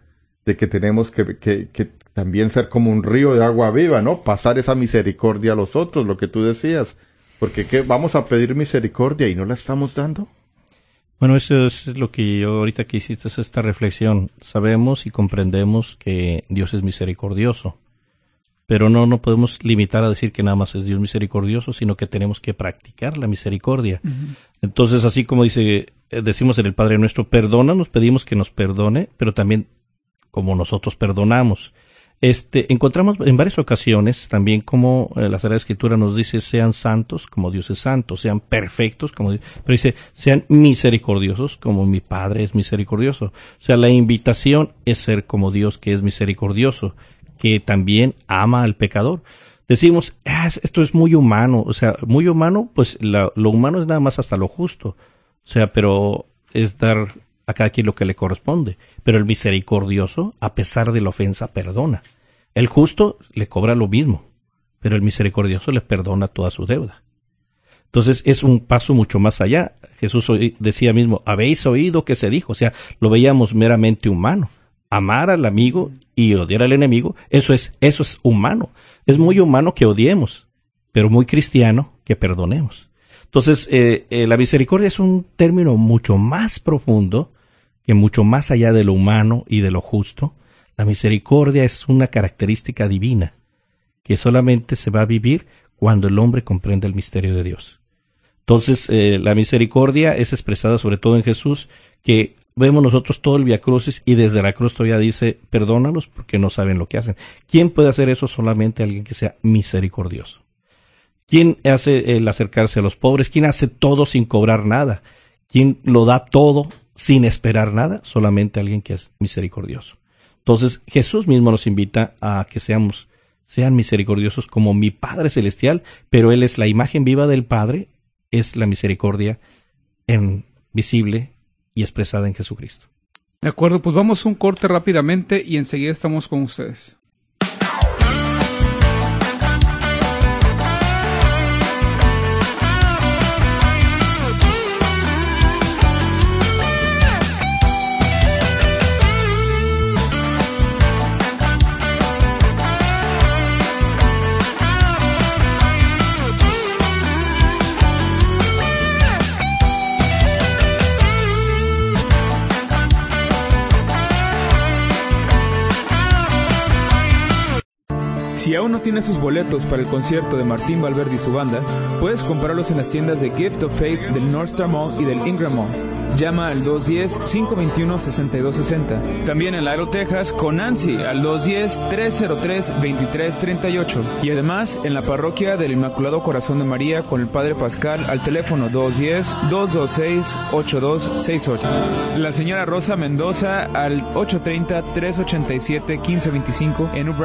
de que tenemos que, que, también ser como un río de agua viva, ¿no? Pasar esa misericordia a los otros, lo que tú decías. Porque ¿qué? vamos a pedir misericordia y no la estamos dando. Bueno, eso es lo que yo ahorita que hiciste es esta reflexión. Sabemos y comprendemos que Dios es misericordioso, pero no no podemos limitar a decir que nada más es Dios misericordioso, sino que tenemos que practicar la misericordia. Entonces, así como dice eh, decimos en el Padre nuestro, perdona, nos pedimos que nos perdone, pero también como nosotros perdonamos. Este, encontramos en varias ocasiones también como eh, la Sagrada Escritura nos dice sean santos como Dios es santo, sean perfectos como Dios, pero dice sean misericordiosos como mi Padre es misericordioso. O sea, la invitación es ser como Dios que es misericordioso, que también ama al pecador. Decimos, ah, esto es muy humano, o sea, muy humano, pues lo humano es nada más hasta lo justo. O sea, pero es dar a cada quien lo que le corresponde. Pero el misericordioso, a pesar de la ofensa, perdona. El justo le cobra lo mismo, pero el misericordioso le perdona toda su deuda. Entonces es un paso mucho más allá. Jesús decía mismo, habéis oído que se dijo, o sea, lo veíamos meramente humano. Amar al amigo y odiar al enemigo, eso es, eso es humano. Es muy humano que odiemos, pero muy cristiano que perdonemos. Entonces, eh, eh, la misericordia es un término mucho más profundo, que mucho más allá de lo humano y de lo justo. La misericordia es una característica divina que solamente se va a vivir cuando el hombre comprende el misterio de Dios. Entonces, eh, la misericordia es expresada sobre todo en Jesús, que vemos nosotros todo el Via Crucis y desde la cruz todavía dice, perdónalos porque no saben lo que hacen. ¿Quién puede hacer eso? Solamente alguien que sea misericordioso. ¿Quién hace el acercarse a los pobres? ¿Quién hace todo sin cobrar nada? ¿Quién lo da todo sin esperar nada? Solamente alguien que es misericordioso. Entonces Jesús mismo nos invita a que seamos, sean misericordiosos como mi Padre Celestial, pero Él es la imagen viva del Padre, es la misericordia en visible y expresada en Jesucristo. De acuerdo, pues vamos a un corte rápidamente y enseguida estamos con ustedes. Si aún no tienes sus boletos para el concierto de Martín Valverde y su banda, puedes comprarlos en las tiendas de Gift of Faith del North Star Mall y del Ingram Mall. Llama al 210-521-6260. También en Laredo, Texas, con Nancy al 210-303-2338. Y además en la parroquia del Inmaculado Corazón de María con el Padre Pascal al teléfono 210-226-8268. La señora Rosa Mendoza al 830-387-1525 en New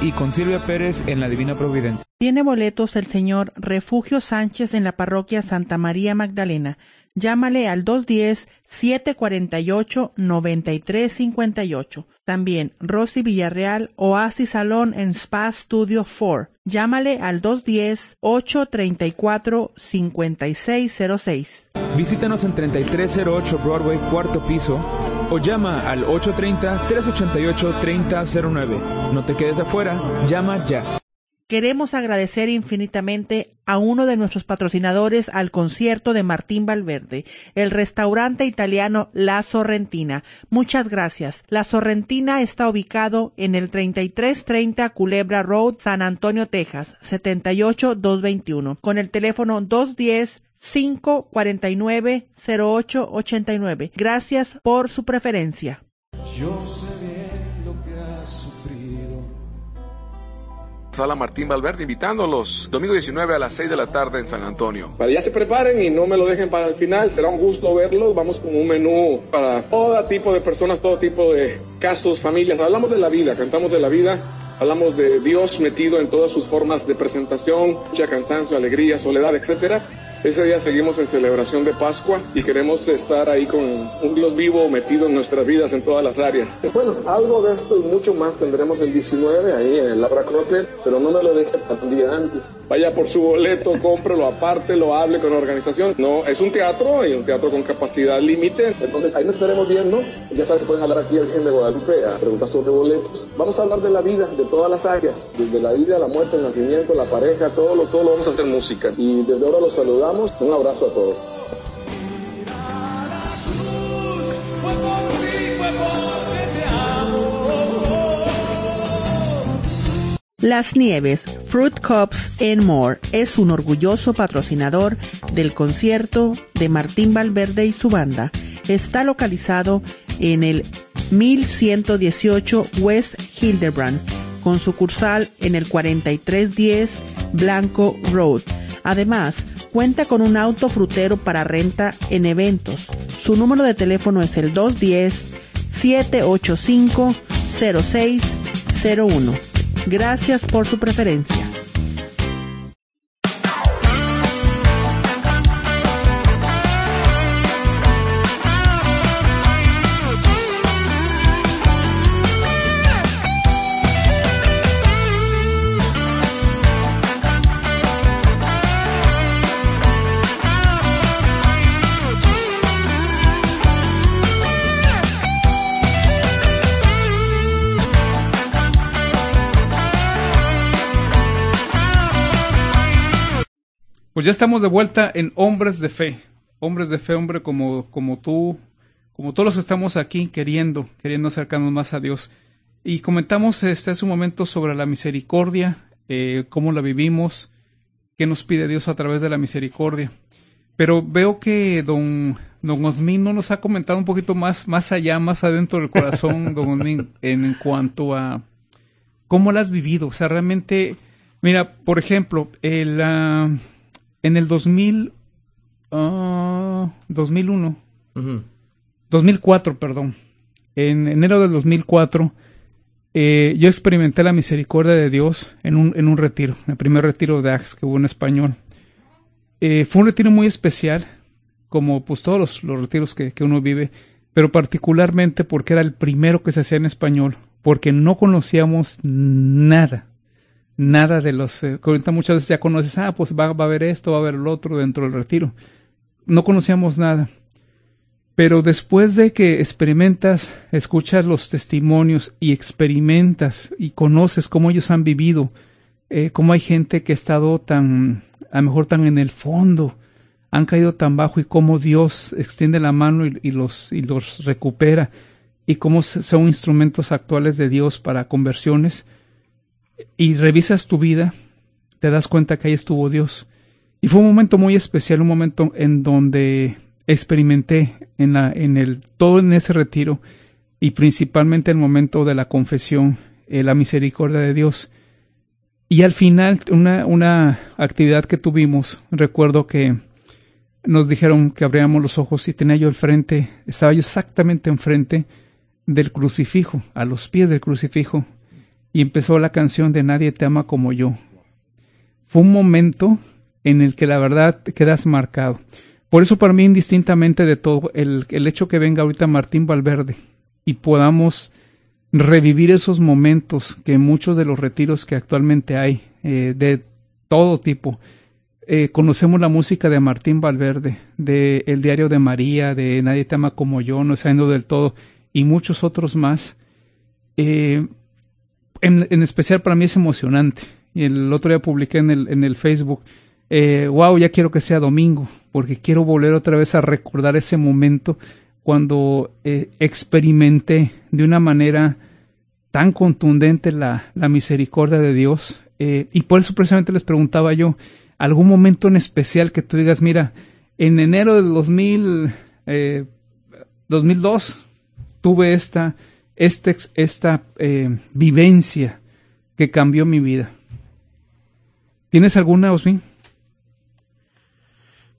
y con Silvia Pérez en la Divina Providencia. Tiene boletos el señor Refugio Sánchez en la parroquia Santa María Magdalena. Llámale al 210-748-9358. También Rosy Villarreal, Oasis Salón en Spa Studio 4. Llámale al 210-834-5606. Visítanos en 3308 Broadway, cuarto piso, o llama al 830-388-3009. No te quedes afuera, llama ya. Queremos agradecer infinitamente a uno de nuestros patrocinadores al concierto de Martín Valverde, el restaurante italiano La Sorrentina. Muchas gracias. La Sorrentina está ubicado en el 3330 Culebra Road, San Antonio, Texas, 78221, con el teléfono 210 549 0889. Gracias por su preferencia. Sala Martín Valverde invitándolos domingo 19 a las 6 de la tarde en San Antonio. Para ya se preparen y no me lo dejen para el final, será un gusto verlos. Vamos con un menú para todo tipo de personas, todo tipo de casos, familias. Hablamos de la vida, cantamos de la vida. Hablamos de Dios metido en todas sus formas de presentación, mucha cansancio, alegría, soledad, etcétera. Ese día seguimos en celebración de Pascua y queremos estar ahí con un Dios vivo metido en nuestras vidas en todas las áreas. Bueno, algo de esto y mucho más tendremos el 19 ahí en el Labra Crotel, pero no me lo deje para un día antes. Vaya por su boleto, cómprelo aparte, lo hable con la organización. No, es un teatro y un teatro con capacidad límite, entonces ahí nos estaremos viendo. Ya saben que pueden hablar aquí al Virgen de Guadalupe a preguntar sobre boletos. Vamos a hablar de la vida, de todas las áreas, desde la vida, la muerte, el nacimiento, la pareja, todo lo, todo lo vamos a hacer música. Y desde ahora los saludamos. Un abrazo a todos. Las Nieves, Fruit Cups and More es un orgulloso patrocinador del concierto de Martín Valverde y su banda. Está localizado en el 1118 West Hildebrand, con sucursal en el 4310 Blanco Road. Además, cuenta con un auto frutero para renta en eventos. Su número de teléfono es el 210-785-0601. Gracias por su preferencia. Pues ya estamos de vuelta en Hombres de Fe. Hombres de Fe, hombre como, como tú, como todos los que estamos aquí queriendo, queriendo acercarnos más a Dios. Y comentamos este es un momento sobre la misericordia, eh, cómo la vivimos, qué nos pide Dios a través de la misericordia. Pero veo que don, don Osmin no nos ha comentado un poquito más, más allá, más adentro del corazón, don Osmin, en, cuanto a cómo la has vivido. O sea, realmente, mira, por ejemplo, el, ah, en el 2000, 2001, 2004, perdón, en enero del 2004, eh, yo experimenté la misericordia de Dios en un, en un retiro, el primer retiro de Ax que hubo en español. Eh, fue un retiro muy especial, como pues todos los, los retiros que, que, uno vive, pero particularmente porque era el primero que se hacía en español, porque no conocíamos nada, nada de los... Eh, muchas veces ya conoces, ah, pues va, va a haber esto, va a haber el otro dentro del retiro. No conocíamos nada. Pero después de que experimentas, escuchas los testimonios y experimentas y conoces cómo ellos han vivido, eh, cómo hay gente que ha estado tan, a lo mejor tan en el fondo, han caído tan bajo y cómo Dios extiende la mano y, los, y los recupera y cómo son instrumentos actuales de Dios para conversiones y revisas tu vida, te das cuenta que ahí estuvo Dios. Y fue un momento muy especial, un momento en donde experimenté en, la, en el, todo en ese retiro y principalmente el momento de la confesión, eh, la misericordia de Dios. Y al final, una, una actividad que tuvimos, recuerdo que nos dijeron que abriéramos los ojos y tenía yo enfrente, estaba yo exactamente enfrente del crucifijo, a los pies del crucifijo, y empezó la canción de Nadie te ama como yo. Fue un momento en el que la verdad quedas marcado. Por eso para mí, indistintamente de todo, el, el hecho que venga ahorita Martín Valverde y podamos revivir esos momentos que muchos de los retiros que actualmente hay, eh, de todo tipo, eh, conocemos la música de Martín Valverde, de El Diario de María, de Nadie te ama como yo, No sabiendo del todo, y muchos otros más. Eh, en, especial para mí es emocionante. Y el otro día publiqué en el, en el Facebook eh, wow, ya quiero que sea domingo, porque quiero volver otra vez a recordar ese momento cuando eh, experimenté de una manera tan contundente la, la misericordia de Dios. Eh, y por eso precisamente les preguntaba yo, algún momento en especial que tú digas, mira, en enero del 2000, 2002 tuve esta, este, esta vivencia que cambió mi vida. ¿Tienes alguna, Osmin?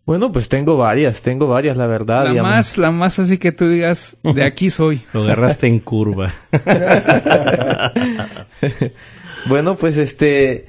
Bueno, pues tengo varias, tengo varias, la verdad. La más, la más así que tú digas, de aquí soy. Lo agarraste en curva. bueno, pues este,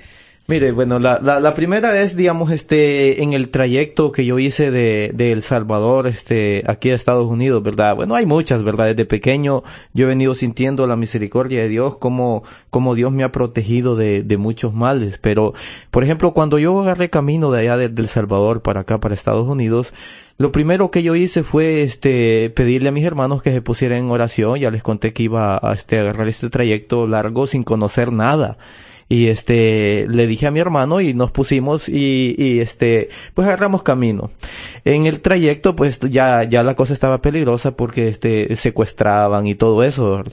Mire, bueno, la, la, la, primera es, digamos, este, en el trayecto que yo hice de, de El Salvador, este, aquí a Estados Unidos, ¿verdad? Bueno, hay muchas, ¿verdad? Desde pequeño yo he venido sintiendo la misericordia de Dios, como, como Dios me ha protegido de, de muchos males. Pero, por ejemplo, cuando yo agarré camino de allá de, El Salvador para acá, para Estados Unidos, lo primero que yo hice fue, este, pedirle a mis hermanos que se pusieran en oración. Ya les conté que iba a, este, agarrar este trayecto largo sin conocer nada y este le dije a mi hermano y nos pusimos y, y este pues agarramos camino. En el trayecto pues ya ya la cosa estaba peligrosa porque este secuestraban y todo eso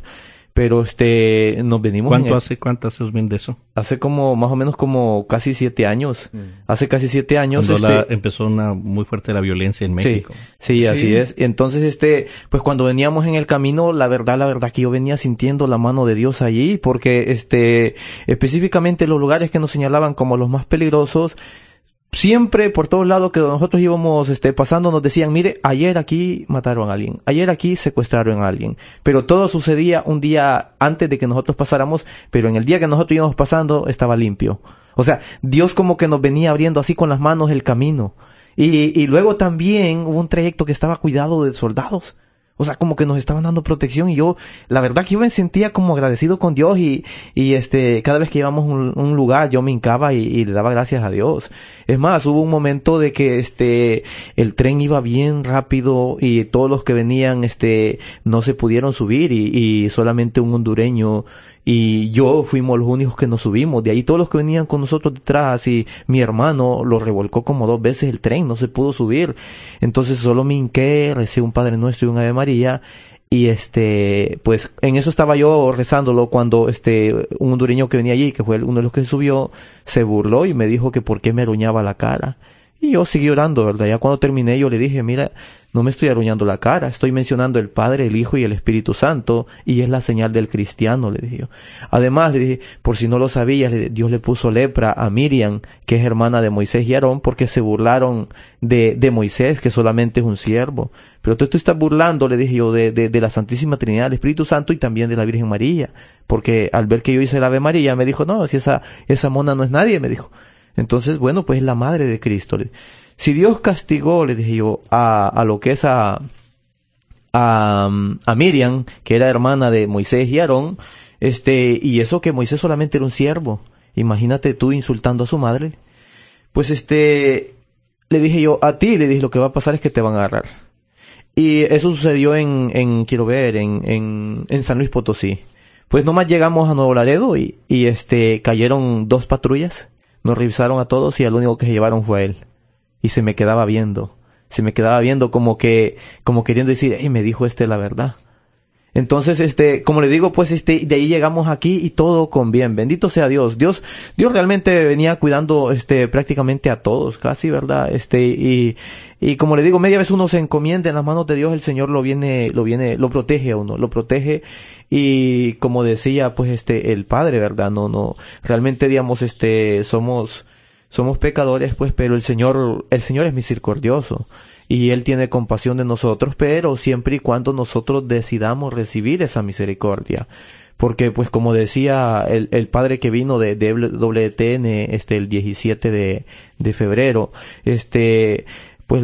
pero este nos venimos ¿Cuánto hace cuánto hace de eso? Hace como más o menos como casi siete años. Mm. Hace casi siete años. Cuando este, empezó una muy fuerte la violencia en México. Sí, sí, así es. Entonces este, pues cuando veníamos en el camino, la verdad, la verdad que yo venía sintiendo la mano de Dios allí, porque este, específicamente los lugares que nos señalaban como los más peligrosos, siempre por todos lados que nosotros íbamos este, pasando nos decían, mire, ayer aquí mataron a alguien, ayer aquí secuestraron a alguien, pero todo sucedía un día antes de que nosotros pasáramos, pero en el día que nosotros íbamos pasando estaba limpio. O sea, Dios como que nos venía abriendo así con las manos el camino. Y, y luego también hubo un trayecto que estaba cuidado de soldados. O sea, como que nos estaban dando protección y yo, la verdad que yo me sentía como agradecido con Dios y, y este, cada vez que íbamos a un, lugar yo me hincaba y, y, le daba gracias a Dios. Es más, hubo un momento de que este, el tren iba bien rápido y todos los que venían, este, no se pudieron subir y, y solamente un hondureño y yo fuimos los únicos que nos subimos. De ahí todos los que venían con nosotros detrás y mi hermano lo revolcó como dos veces el tren, no se pudo subir. Entonces solo me hinqué, un Padre Nuestro y un Ave María y este, pues en eso estaba yo rezándolo cuando este, un hondureño que venía allí, que fue uno de los que subió, se burló y me dijo que por qué me aruñaba la cara. Y yo seguí orando, ¿verdad? Ya cuando terminé yo le dije, mira, no me estoy arruñando la cara, estoy mencionando el Padre, el Hijo y el Espíritu Santo, y es la señal del cristiano, le dije. Además, le dije, por si no lo sabías, Dios le puso lepra a Miriam, que es hermana de Moisés y Aarón, porque se burlaron de, de Moisés, que solamente es un siervo. Pero tú estás burlando, le dije yo, de, de, de la Santísima Trinidad, del Espíritu Santo y también de la Virgen María. Porque al ver que yo hice la Ave María, me dijo, no, si esa, esa mona no es nadie, me dijo. Entonces, bueno, pues es la madre de Cristo. Si Dios castigó, le dije yo, a, a lo que es a, a, a Miriam, que era hermana de Moisés y Aarón, este, y eso que Moisés solamente era un siervo. Imagínate tú insultando a su madre. Pues este, le dije yo, a ti le dije, lo que va a pasar es que te van a agarrar. Y eso sucedió en, en quiero ver, en, en, en San Luis Potosí. Pues nomás llegamos a Nuevo Laredo y, y este, cayeron dos patrullas, nos revisaron a todos y al único que se llevaron fue a él y se me quedaba viendo. Se me quedaba viendo como que, como queriendo decir, hey, me dijo este la verdad. Entonces, este, como le digo, pues este, de ahí llegamos aquí y todo con bien. Bendito sea Dios. Dios, Dios realmente venía cuidando, este, prácticamente a todos, casi, ¿verdad? Este, y, y como le digo, media vez uno se encomienda en las manos de Dios, el Señor lo viene, lo viene, lo protege a uno, lo protege. Y como decía, pues este, el Padre, ¿verdad? No, no, realmente, digamos, este, somos, somos pecadores, pues, pero el Señor, el Señor es misericordioso y Él tiene compasión de nosotros, pero siempre y cuando nosotros decidamos recibir esa misericordia. Porque, pues, como decía el, el padre que vino de, de WTN, este, el 17 de, de febrero, este, pues,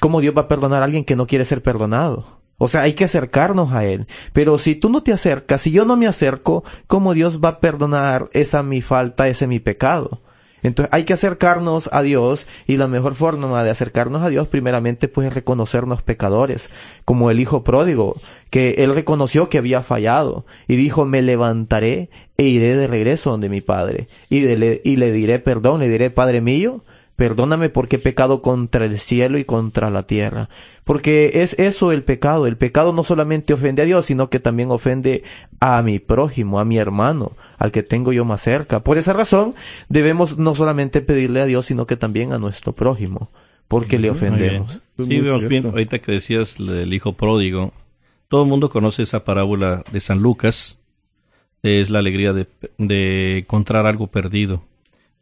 ¿cómo Dios va a perdonar a alguien que no quiere ser perdonado? O sea, hay que acercarnos a Él. Pero si tú no te acercas, si yo no me acerco, ¿cómo Dios va a perdonar esa mi falta, ese mi pecado? Entonces hay que acercarnos a Dios y la mejor forma de acercarnos a Dios primeramente pues es reconocernos pecadores, como el hijo pródigo, que él reconoció que había fallado y dijo me levantaré e iré de regreso donde mi padre y, de, y le diré perdón, le diré Padre mío, Perdóname porque he pecado contra el cielo y contra la tierra. Porque es eso el pecado. El pecado no solamente ofende a Dios, sino que también ofende a mi prójimo, a mi hermano, al que tengo yo más cerca. Por esa razón, debemos no solamente pedirle a Dios, sino que también a nuestro prójimo, porque le ofendemos. Sí, bien, ahorita que decías del hijo pródigo, todo el mundo conoce esa parábola de San Lucas. Es la alegría de, de encontrar algo perdido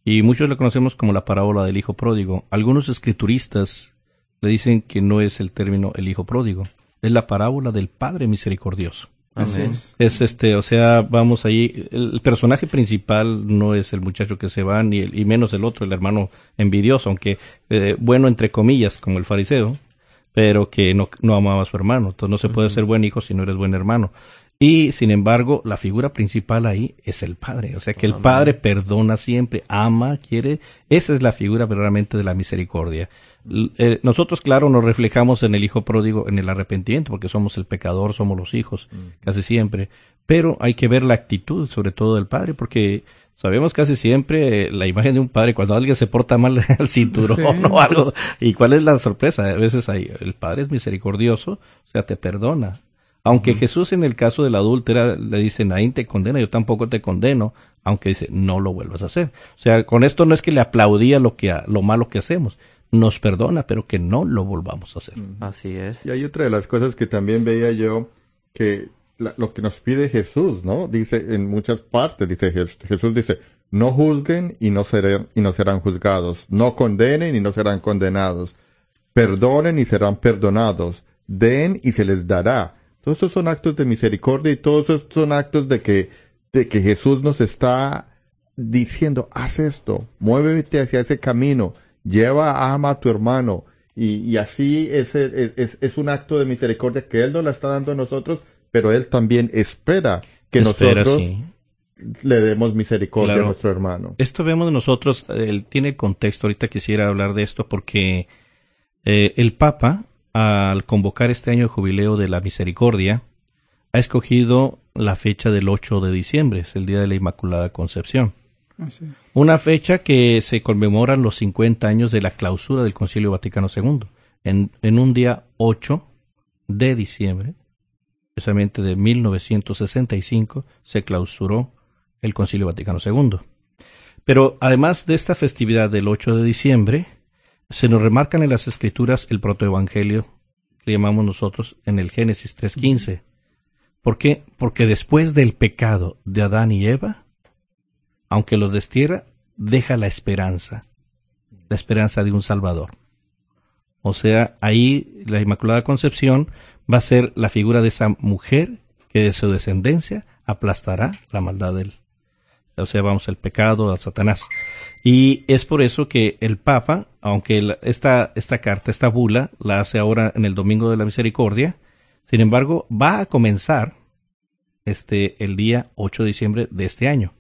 y muchos la conocemos como la parábola del hijo pródigo. Algunos escrituristas le dicen que no es el término el hijo pródigo, es la parábola del Padre misericordioso. Así es. Es este, o sea, vamos ahí, el personaje principal no es el muchacho que se va, ni el, y menos el otro, el hermano envidioso, aunque eh, bueno entre comillas, como el fariseo, pero que no, no amaba a su hermano. Entonces no se puede ser buen hijo si no eres buen hermano. Y sin embargo, la figura principal ahí es el padre. O sea que el padre perdona siempre, ama, quiere. Esa es la figura verdaderamente de la misericordia. Eh, nosotros, claro, nos reflejamos en el hijo pródigo, en el arrepentimiento, porque somos el pecador, somos los hijos, casi siempre. Pero hay que ver la actitud, sobre todo del padre, porque sabemos casi siempre eh, la imagen de un padre cuando alguien se porta mal al cinturón o algo. ¿Y cuál es la sorpresa? A veces hay, el padre es misericordioso, o sea, te perdona aunque Jesús en el caso de la adúltera le dice, nadie te condena, yo tampoco te condeno, aunque dice, no lo vuelvas a hacer. O sea, con esto no es que le aplaudía lo, que, lo malo que hacemos, nos perdona, pero que no lo volvamos a hacer. Así es. Y hay otra de las cosas que también veía yo, que lo que nos pide Jesús, ¿no? Dice en muchas partes, dice Jesús dice, no juzguen y no serán, y no serán juzgados, no condenen y no serán condenados, perdonen y serán perdonados, den y se les dará todos estos son actos de misericordia y todos estos son actos de que, de que Jesús nos está diciendo, haz esto, muévete hacia ese camino, lleva, ama a tu hermano. Y, y así es, es, es, es un acto de misericordia que Él nos la está dando a nosotros, pero Él también espera que Espera, nosotros sí. le demos misericordia Claro. a nuestro hermano. Esto vemos nosotros, él tiene contexto, ahorita quisiera hablar de esto porque eh, el Papa, al convocar este año de jubileo de la misericordia, ha escogido la fecha del 8 de diciembre, es el Día de la Inmaculada Concepción. Así es. Una fecha que se conmemoran los 50 años de la clausura del Concilio Vaticano II. En, en un día 8 de diciembre, precisamente de 1965, se clausuró el Concilio Vaticano II. Pero además de esta festividad del 8 de diciembre, se nos remarcan en las escrituras el protoevangelio, que llamamos nosotros en el Génesis 3.15. ¿Por qué? Porque después del pecado de Adán y Eva, aunque los destierra, deja la esperanza, la esperanza de un Salvador. O sea, ahí la Inmaculada Concepción va a ser la figura de esa mujer que de su descendencia aplastará la maldad del, o sea, vamos, el pecado, a Satanás. Y es por eso que el Papa, aunque la- esta, esta carta, esta bula, la hace ahora en el Domingo de la Misericordia, sin embargo, va a comenzar este, el día 8 de diciembre de este año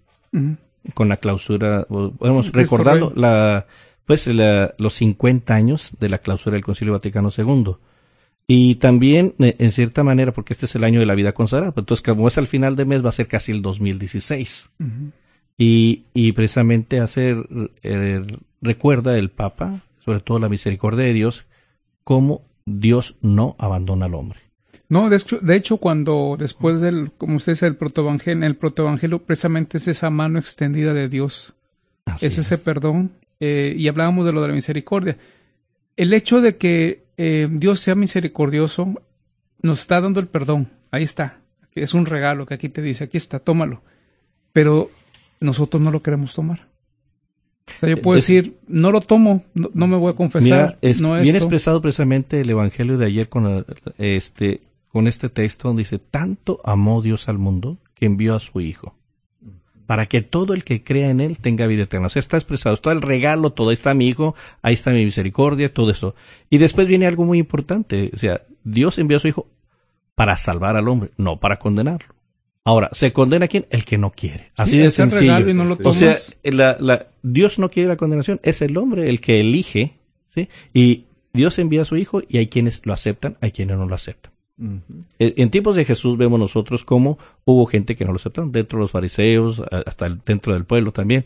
con la clausura, vamos, recordando la, pues la- los 50 años de la clausura del Concilio Vaticano II. Y también, eh, en cierta manera, porque este es el año de la vida consagrada, pues entonces como es al final de mes va a ser casi el 2016. Ujú. Y, y precisamente hacer, eh, recuerda el Papa, sobre todo la misericordia de Dios, cómo Dios no abandona al hombre. No, de hecho, de hecho, cuando después del, como usted dice, el protoevangelio, el protoevangelio precisamente es esa mano extendida de Dios, es ese perdón, eh, y hablábamos de lo de la misericordia. El hecho de que eh, Dios sea misericordioso nos está dando el perdón, ahí está, es un regalo que aquí te dice, aquí está, tómalo, pero nosotros no lo queremos tomar. O sea, yo puedo Es- decir, no lo tomo, no, no me voy a confesar, Mira, es no bien expresado precisamente el Evangelio de ayer con eh, este con este texto donde dice tanto amó Dios al mundo que envió a su Hijo para que todo el que crea en él tenga vida eterna. O sea, está expresado, está el regalo, todo ahí está mi hijo, ahí está mi misericordia, todo eso. Y después viene algo muy importante, o sea, Dios envió a su hijo para salvar al hombre, no para condenarlo. Ahora, ¿se condena a quién? El que no quiere. Así Sí, de sencillo. no o sea, la, la- Dios no quiere la condenación, es el hombre el que elige, ¿sí? Y Dios envía a su hijo y hay quienes lo aceptan, hay quienes no lo aceptan. Eh, En tiempos de Jesús vemos nosotros cómo hubo gente que no lo aceptaron, dentro de los fariseos, hasta el- dentro del pueblo también.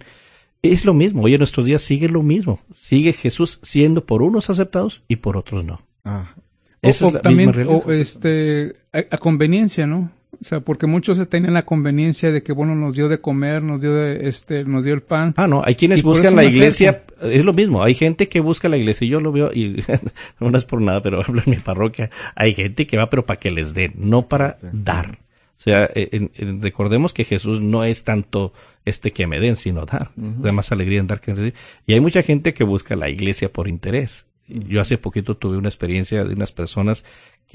Es lo mismo, hoy en nuestros días sigue lo mismo. Sigue Jesús siendo por unos aceptados y por otros no. Ah, Esa o, es la o también, misma realidad. o, este, a, a conveniencia, ¿no? O sea, porque muchos se tenían la conveniencia de que, bueno, nos dio de comer, nos dio de, este, nos dio el pan. Ah, no, hay quienes buscan la iglesia, es lo mismo, hay gente que busca la iglesia y yo lo veo y no es por nada, pero hablo en mi parroquia, hay gente que va pero para que les den, no para dar. O sea, en- en- recordemos que Jesús no es tanto este que me den, sino dar. Da más alegría en dar que en recibir. Y hay mucha gente que busca la iglesia por interés. Yo hace poquito tuve una experiencia de unas personas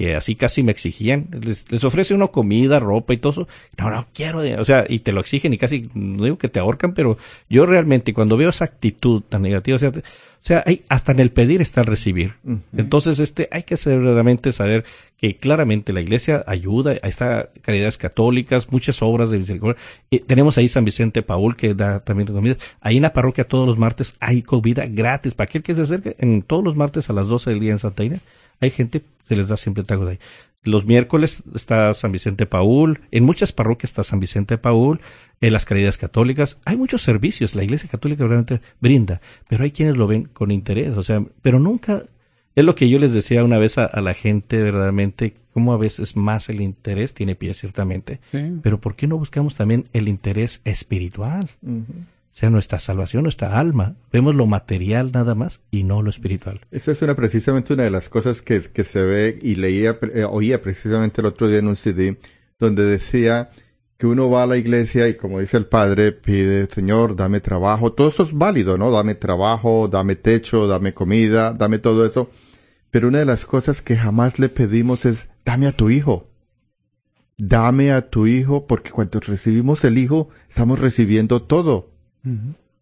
que así casi me exigían. Les, les ofrece uno comida, ropa y todo eso. No, no quiero. O sea, y te lo exigen y casi, no digo que te ahorcan, pero yo realmente cuando veo esa actitud tan negativa, o sea, o sea, hay, hasta en el pedir está el recibir. Entonces, este, hay que ser realmente saber que claramente la iglesia ayuda, ahí está caridades católicas, muchas obras de misericordia. Eh, tenemos ahí San Vicente Paul que da también comida. Ahí en la parroquia todos los martes hay comida gratis para aquel que se acerque. En todos los martes a las 12 del día en Santa Inés hay gente se les da siempre tacos ahí. Los miércoles está San Vicente Paul, en muchas parroquias está San Vicente Paul, en las caridades católicas, hay muchos servicios, la iglesia católica realmente brinda, pero hay quienes lo ven con interés, o sea, pero nunca, es lo que yo les decía una vez a, a la gente verdaderamente, como a veces más el interés tiene pie ciertamente, Sí. pero ¿por qué no buscamos también el interés espiritual? Sea, nuestra salvación, nuestra alma, vemos lo material nada más y no lo espiritual. Esa es una, precisamente una de las cosas que, que se ve y leía, eh, oía precisamente el otro día en un CD, donde decía que uno va a la iglesia y como dice el padre, pide, Señor, dame trabajo. Todo eso es válido, ¿no? Dame trabajo, dame techo, dame comida, dame todo eso. Pero una de las cosas que jamás le pedimos es, dame a tu hijo. Dame a tu hijo, porque cuando recibimos el hijo, estamos recibiendo todo.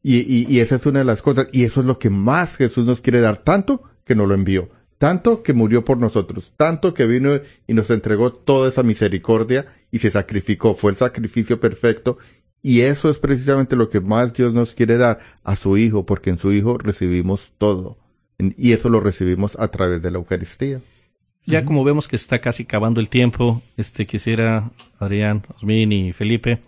Y, y, esa es una de las cosas, y eso es lo que más Jesús nos quiere dar, tanto que no lo envió. Tanto que murió por nosotros, tanto que vino y nos entregó toda esa misericordia y se sacrificó, fue el sacrificio perfecto y eso es precisamente lo que más Dios nos quiere dar a su Hijo, porque en su Hijo recibimos todo. Y eso lo recibimos a través de la Eucaristía. Ya como vemos que está casi acabando el tiempo, este quisiera Adrián, Osmin y Felipe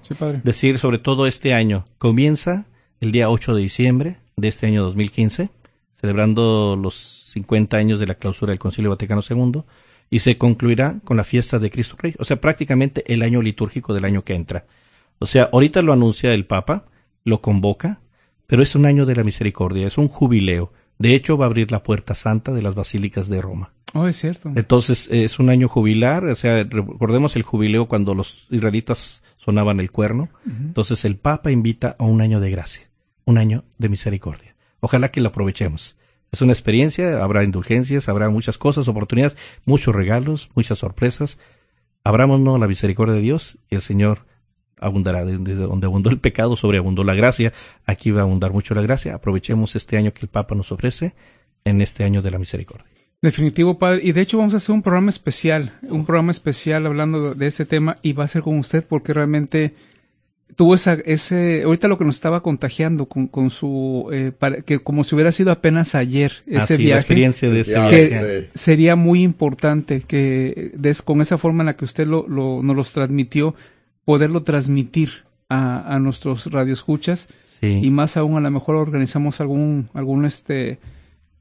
decir sobre todo este año. Comienza el día 8 de diciembre de este año 2015, celebrando los 50 años de la clausura del Concilio Vaticano II, y se concluirá con la fiesta de Cristo Rey, o sea, prácticamente el año litúrgico del año que entra. O sea, ahorita lo anuncia el Papa, lo convoca, pero es un año de la misericordia, es un jubileo. De hecho, va a abrir la puerta santa de las basílicas de Roma. Oh, es cierto. Entonces, es un año jubilar, o sea, recordemos el jubileo cuando los israelitas sonaban el cuerno. Entonces, el Papa invita a un año de gracia, un año de misericordia. Ojalá que lo aprovechemos. Es una experiencia, habrá indulgencias, habrá muchas cosas, oportunidades, muchos regalos, muchas sorpresas. Abrámonos la misericordia de Dios y el Señor abundará. Desde donde abundó el pecado, sobreabundó la gracia. Aquí va a abundar mucho la gracia. Aprovechemos este año que el Papa nos ofrece en este año de la misericordia. Definitivo, padre. Y de hecho vamos a hacer un programa especial, un programa especial hablando de este tema y va a ser con usted porque realmente tuvo esa, ese, ahorita lo que nos estaba contagiando con, con su, eh, que como si hubiera sido apenas ayer ese viaje. La experiencia de ese viaje. sería muy importante que des, con esa forma en la que usted lo, lo, nos los transmitió, poderlo transmitir a, a nuestros radioescuchas y más aún a lo mejor organizamos algún algún este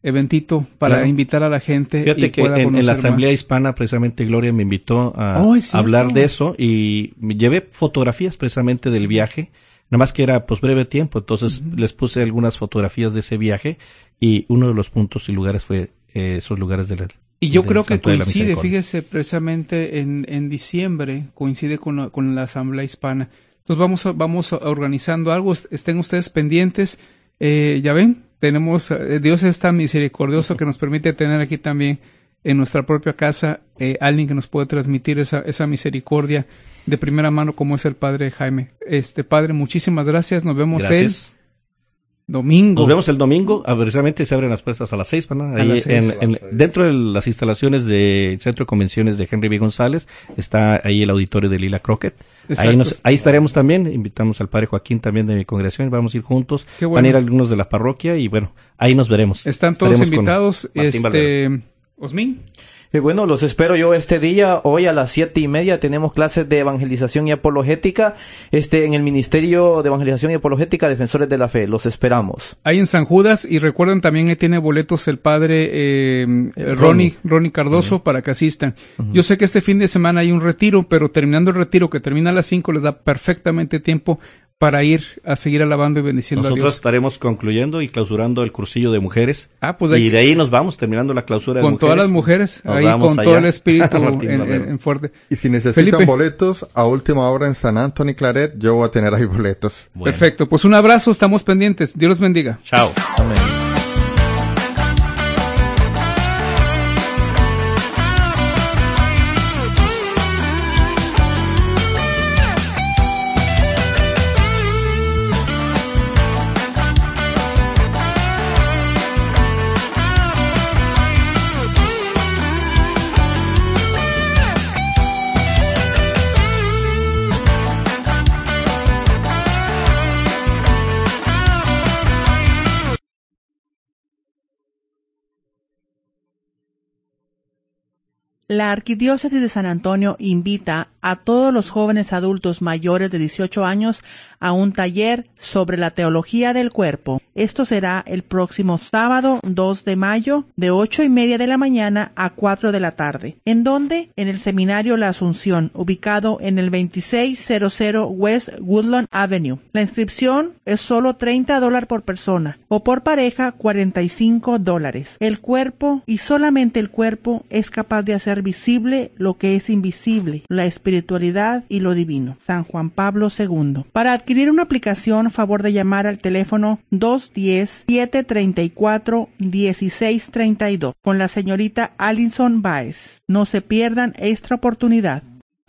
eventito para invitar a la gente. Fíjate que en, la Asamblea Hispana precisamente Gloria me invitó a oh, hablar de eso y me llevé fotografías precisamente del viaje, nada más que era pues breve tiempo, entonces les puse algunas fotografías de ese viaje y uno de los puntos y lugares fue eh, esos lugares de la, y yo creo que coincide, fíjese, precisamente en, en diciembre, coincide con la, con la Asamblea Hispana. Entonces vamos, a, vamos organizando algo, estén ustedes pendientes. Eh, ya ven, tenemos, eh, Dios es tan misericordioso que nos permite tener aquí también en nuestra propia casa eh, alguien que nos puede transmitir esa, esa misericordia de primera mano como es el Padre Jaime. Este Padre, muchísimas gracias, nos vemos gracias. Domingo. Nos vemos el domingo. Ah, precisamente se abren las puertas a las seis, Ahí en, dentro de las instalaciones del Centro de Convenciones de Henry B. González está ahí el auditorio de Lila Crockett. Ahí, nos, ahí estaremos también. Invitamos al padre Joaquín también de mi congregación. Vamos a ir juntos. Van a ir algunos de la parroquia y bueno, ahí nos veremos. Están todos invitados. Este, Osmin. Eh, bueno, los espero yo este día. Hoy a las siete y media tenemos clases de evangelización y apologética este, en el Ministerio de Evangelización y Apologética Defensores de la Fe. Los esperamos. Ahí en San Judas y recuerden también que tiene boletos el padre eh, Ronnie, Ronnie Cardoso para que asistan. Yo sé que este fin de semana hay un retiro, pero terminando el retiro que termina a las cinco les da perfectamente tiempo para ir a seguir alabando y bendiciendo a Dios. Nosotros estaremos concluyendo y clausurando el cursillo de mujeres. Ah, pues y de ahí nos vamos terminando la clausura con todas las mujeres, ahí con todo el espíritu en, fuerte. Y si necesitan boletos a última hora en San Antonio Claret, yo voy a tener ahí boletos. Perfecto, pues un abrazo, estamos pendientes. Dios los bendiga. Chao. Amén. La Arquidiócesis de San Antonio invita a todos los jóvenes adultos mayores de 18 años a un taller sobre la teología del cuerpo. Esto será el próximo sábado 2 de mayo de 8 y media de la mañana a 4 de la tarde. ¿En dónde? En el Seminario La Asunción, ubicado en el 2600 West Woodland Avenue. La inscripción es solo 30 dólares por persona o por pareja 45 dólares. El cuerpo y solamente el cuerpo es capaz de visible lo que es invisible, la espiritualidad y lo divino. San Juan Pablo II. Para adquirir una aplicación, favor de llamar al teléfono 210-734-1632 con la señorita Alison Baez. No se pierdan esta oportunidad.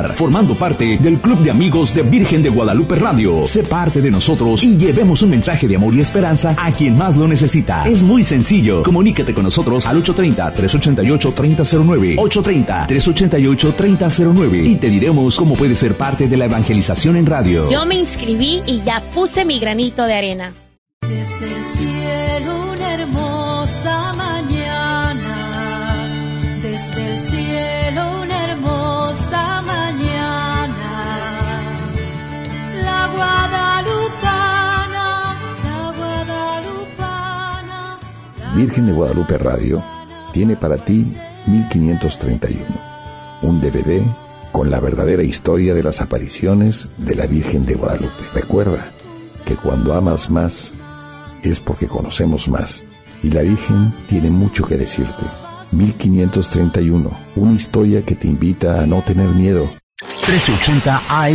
Formando parte del Club de Amigos de Virgen de Guadalupe Radio. Sé parte de nosotros y llevemos un mensaje de amor y esperanza a quien más lo necesita. Es muy sencillo. Comunícate con nosotros al 830-388-3009. 830-388-3009 y te diremos cómo puedes ser parte de la evangelización en radio. Yo me inscribí y ya puse mi granito de arena. Desde el cielo Virgen de Guadalupe Radio tiene para ti 1531, un DVD con la verdadera historia de las apariciones de la Virgen de Guadalupe. Recuerda que cuando amas más es porque conocemos más y la Virgen tiene mucho que decirte. 1531, una historia que te invita a no tener miedo. 1380 AM.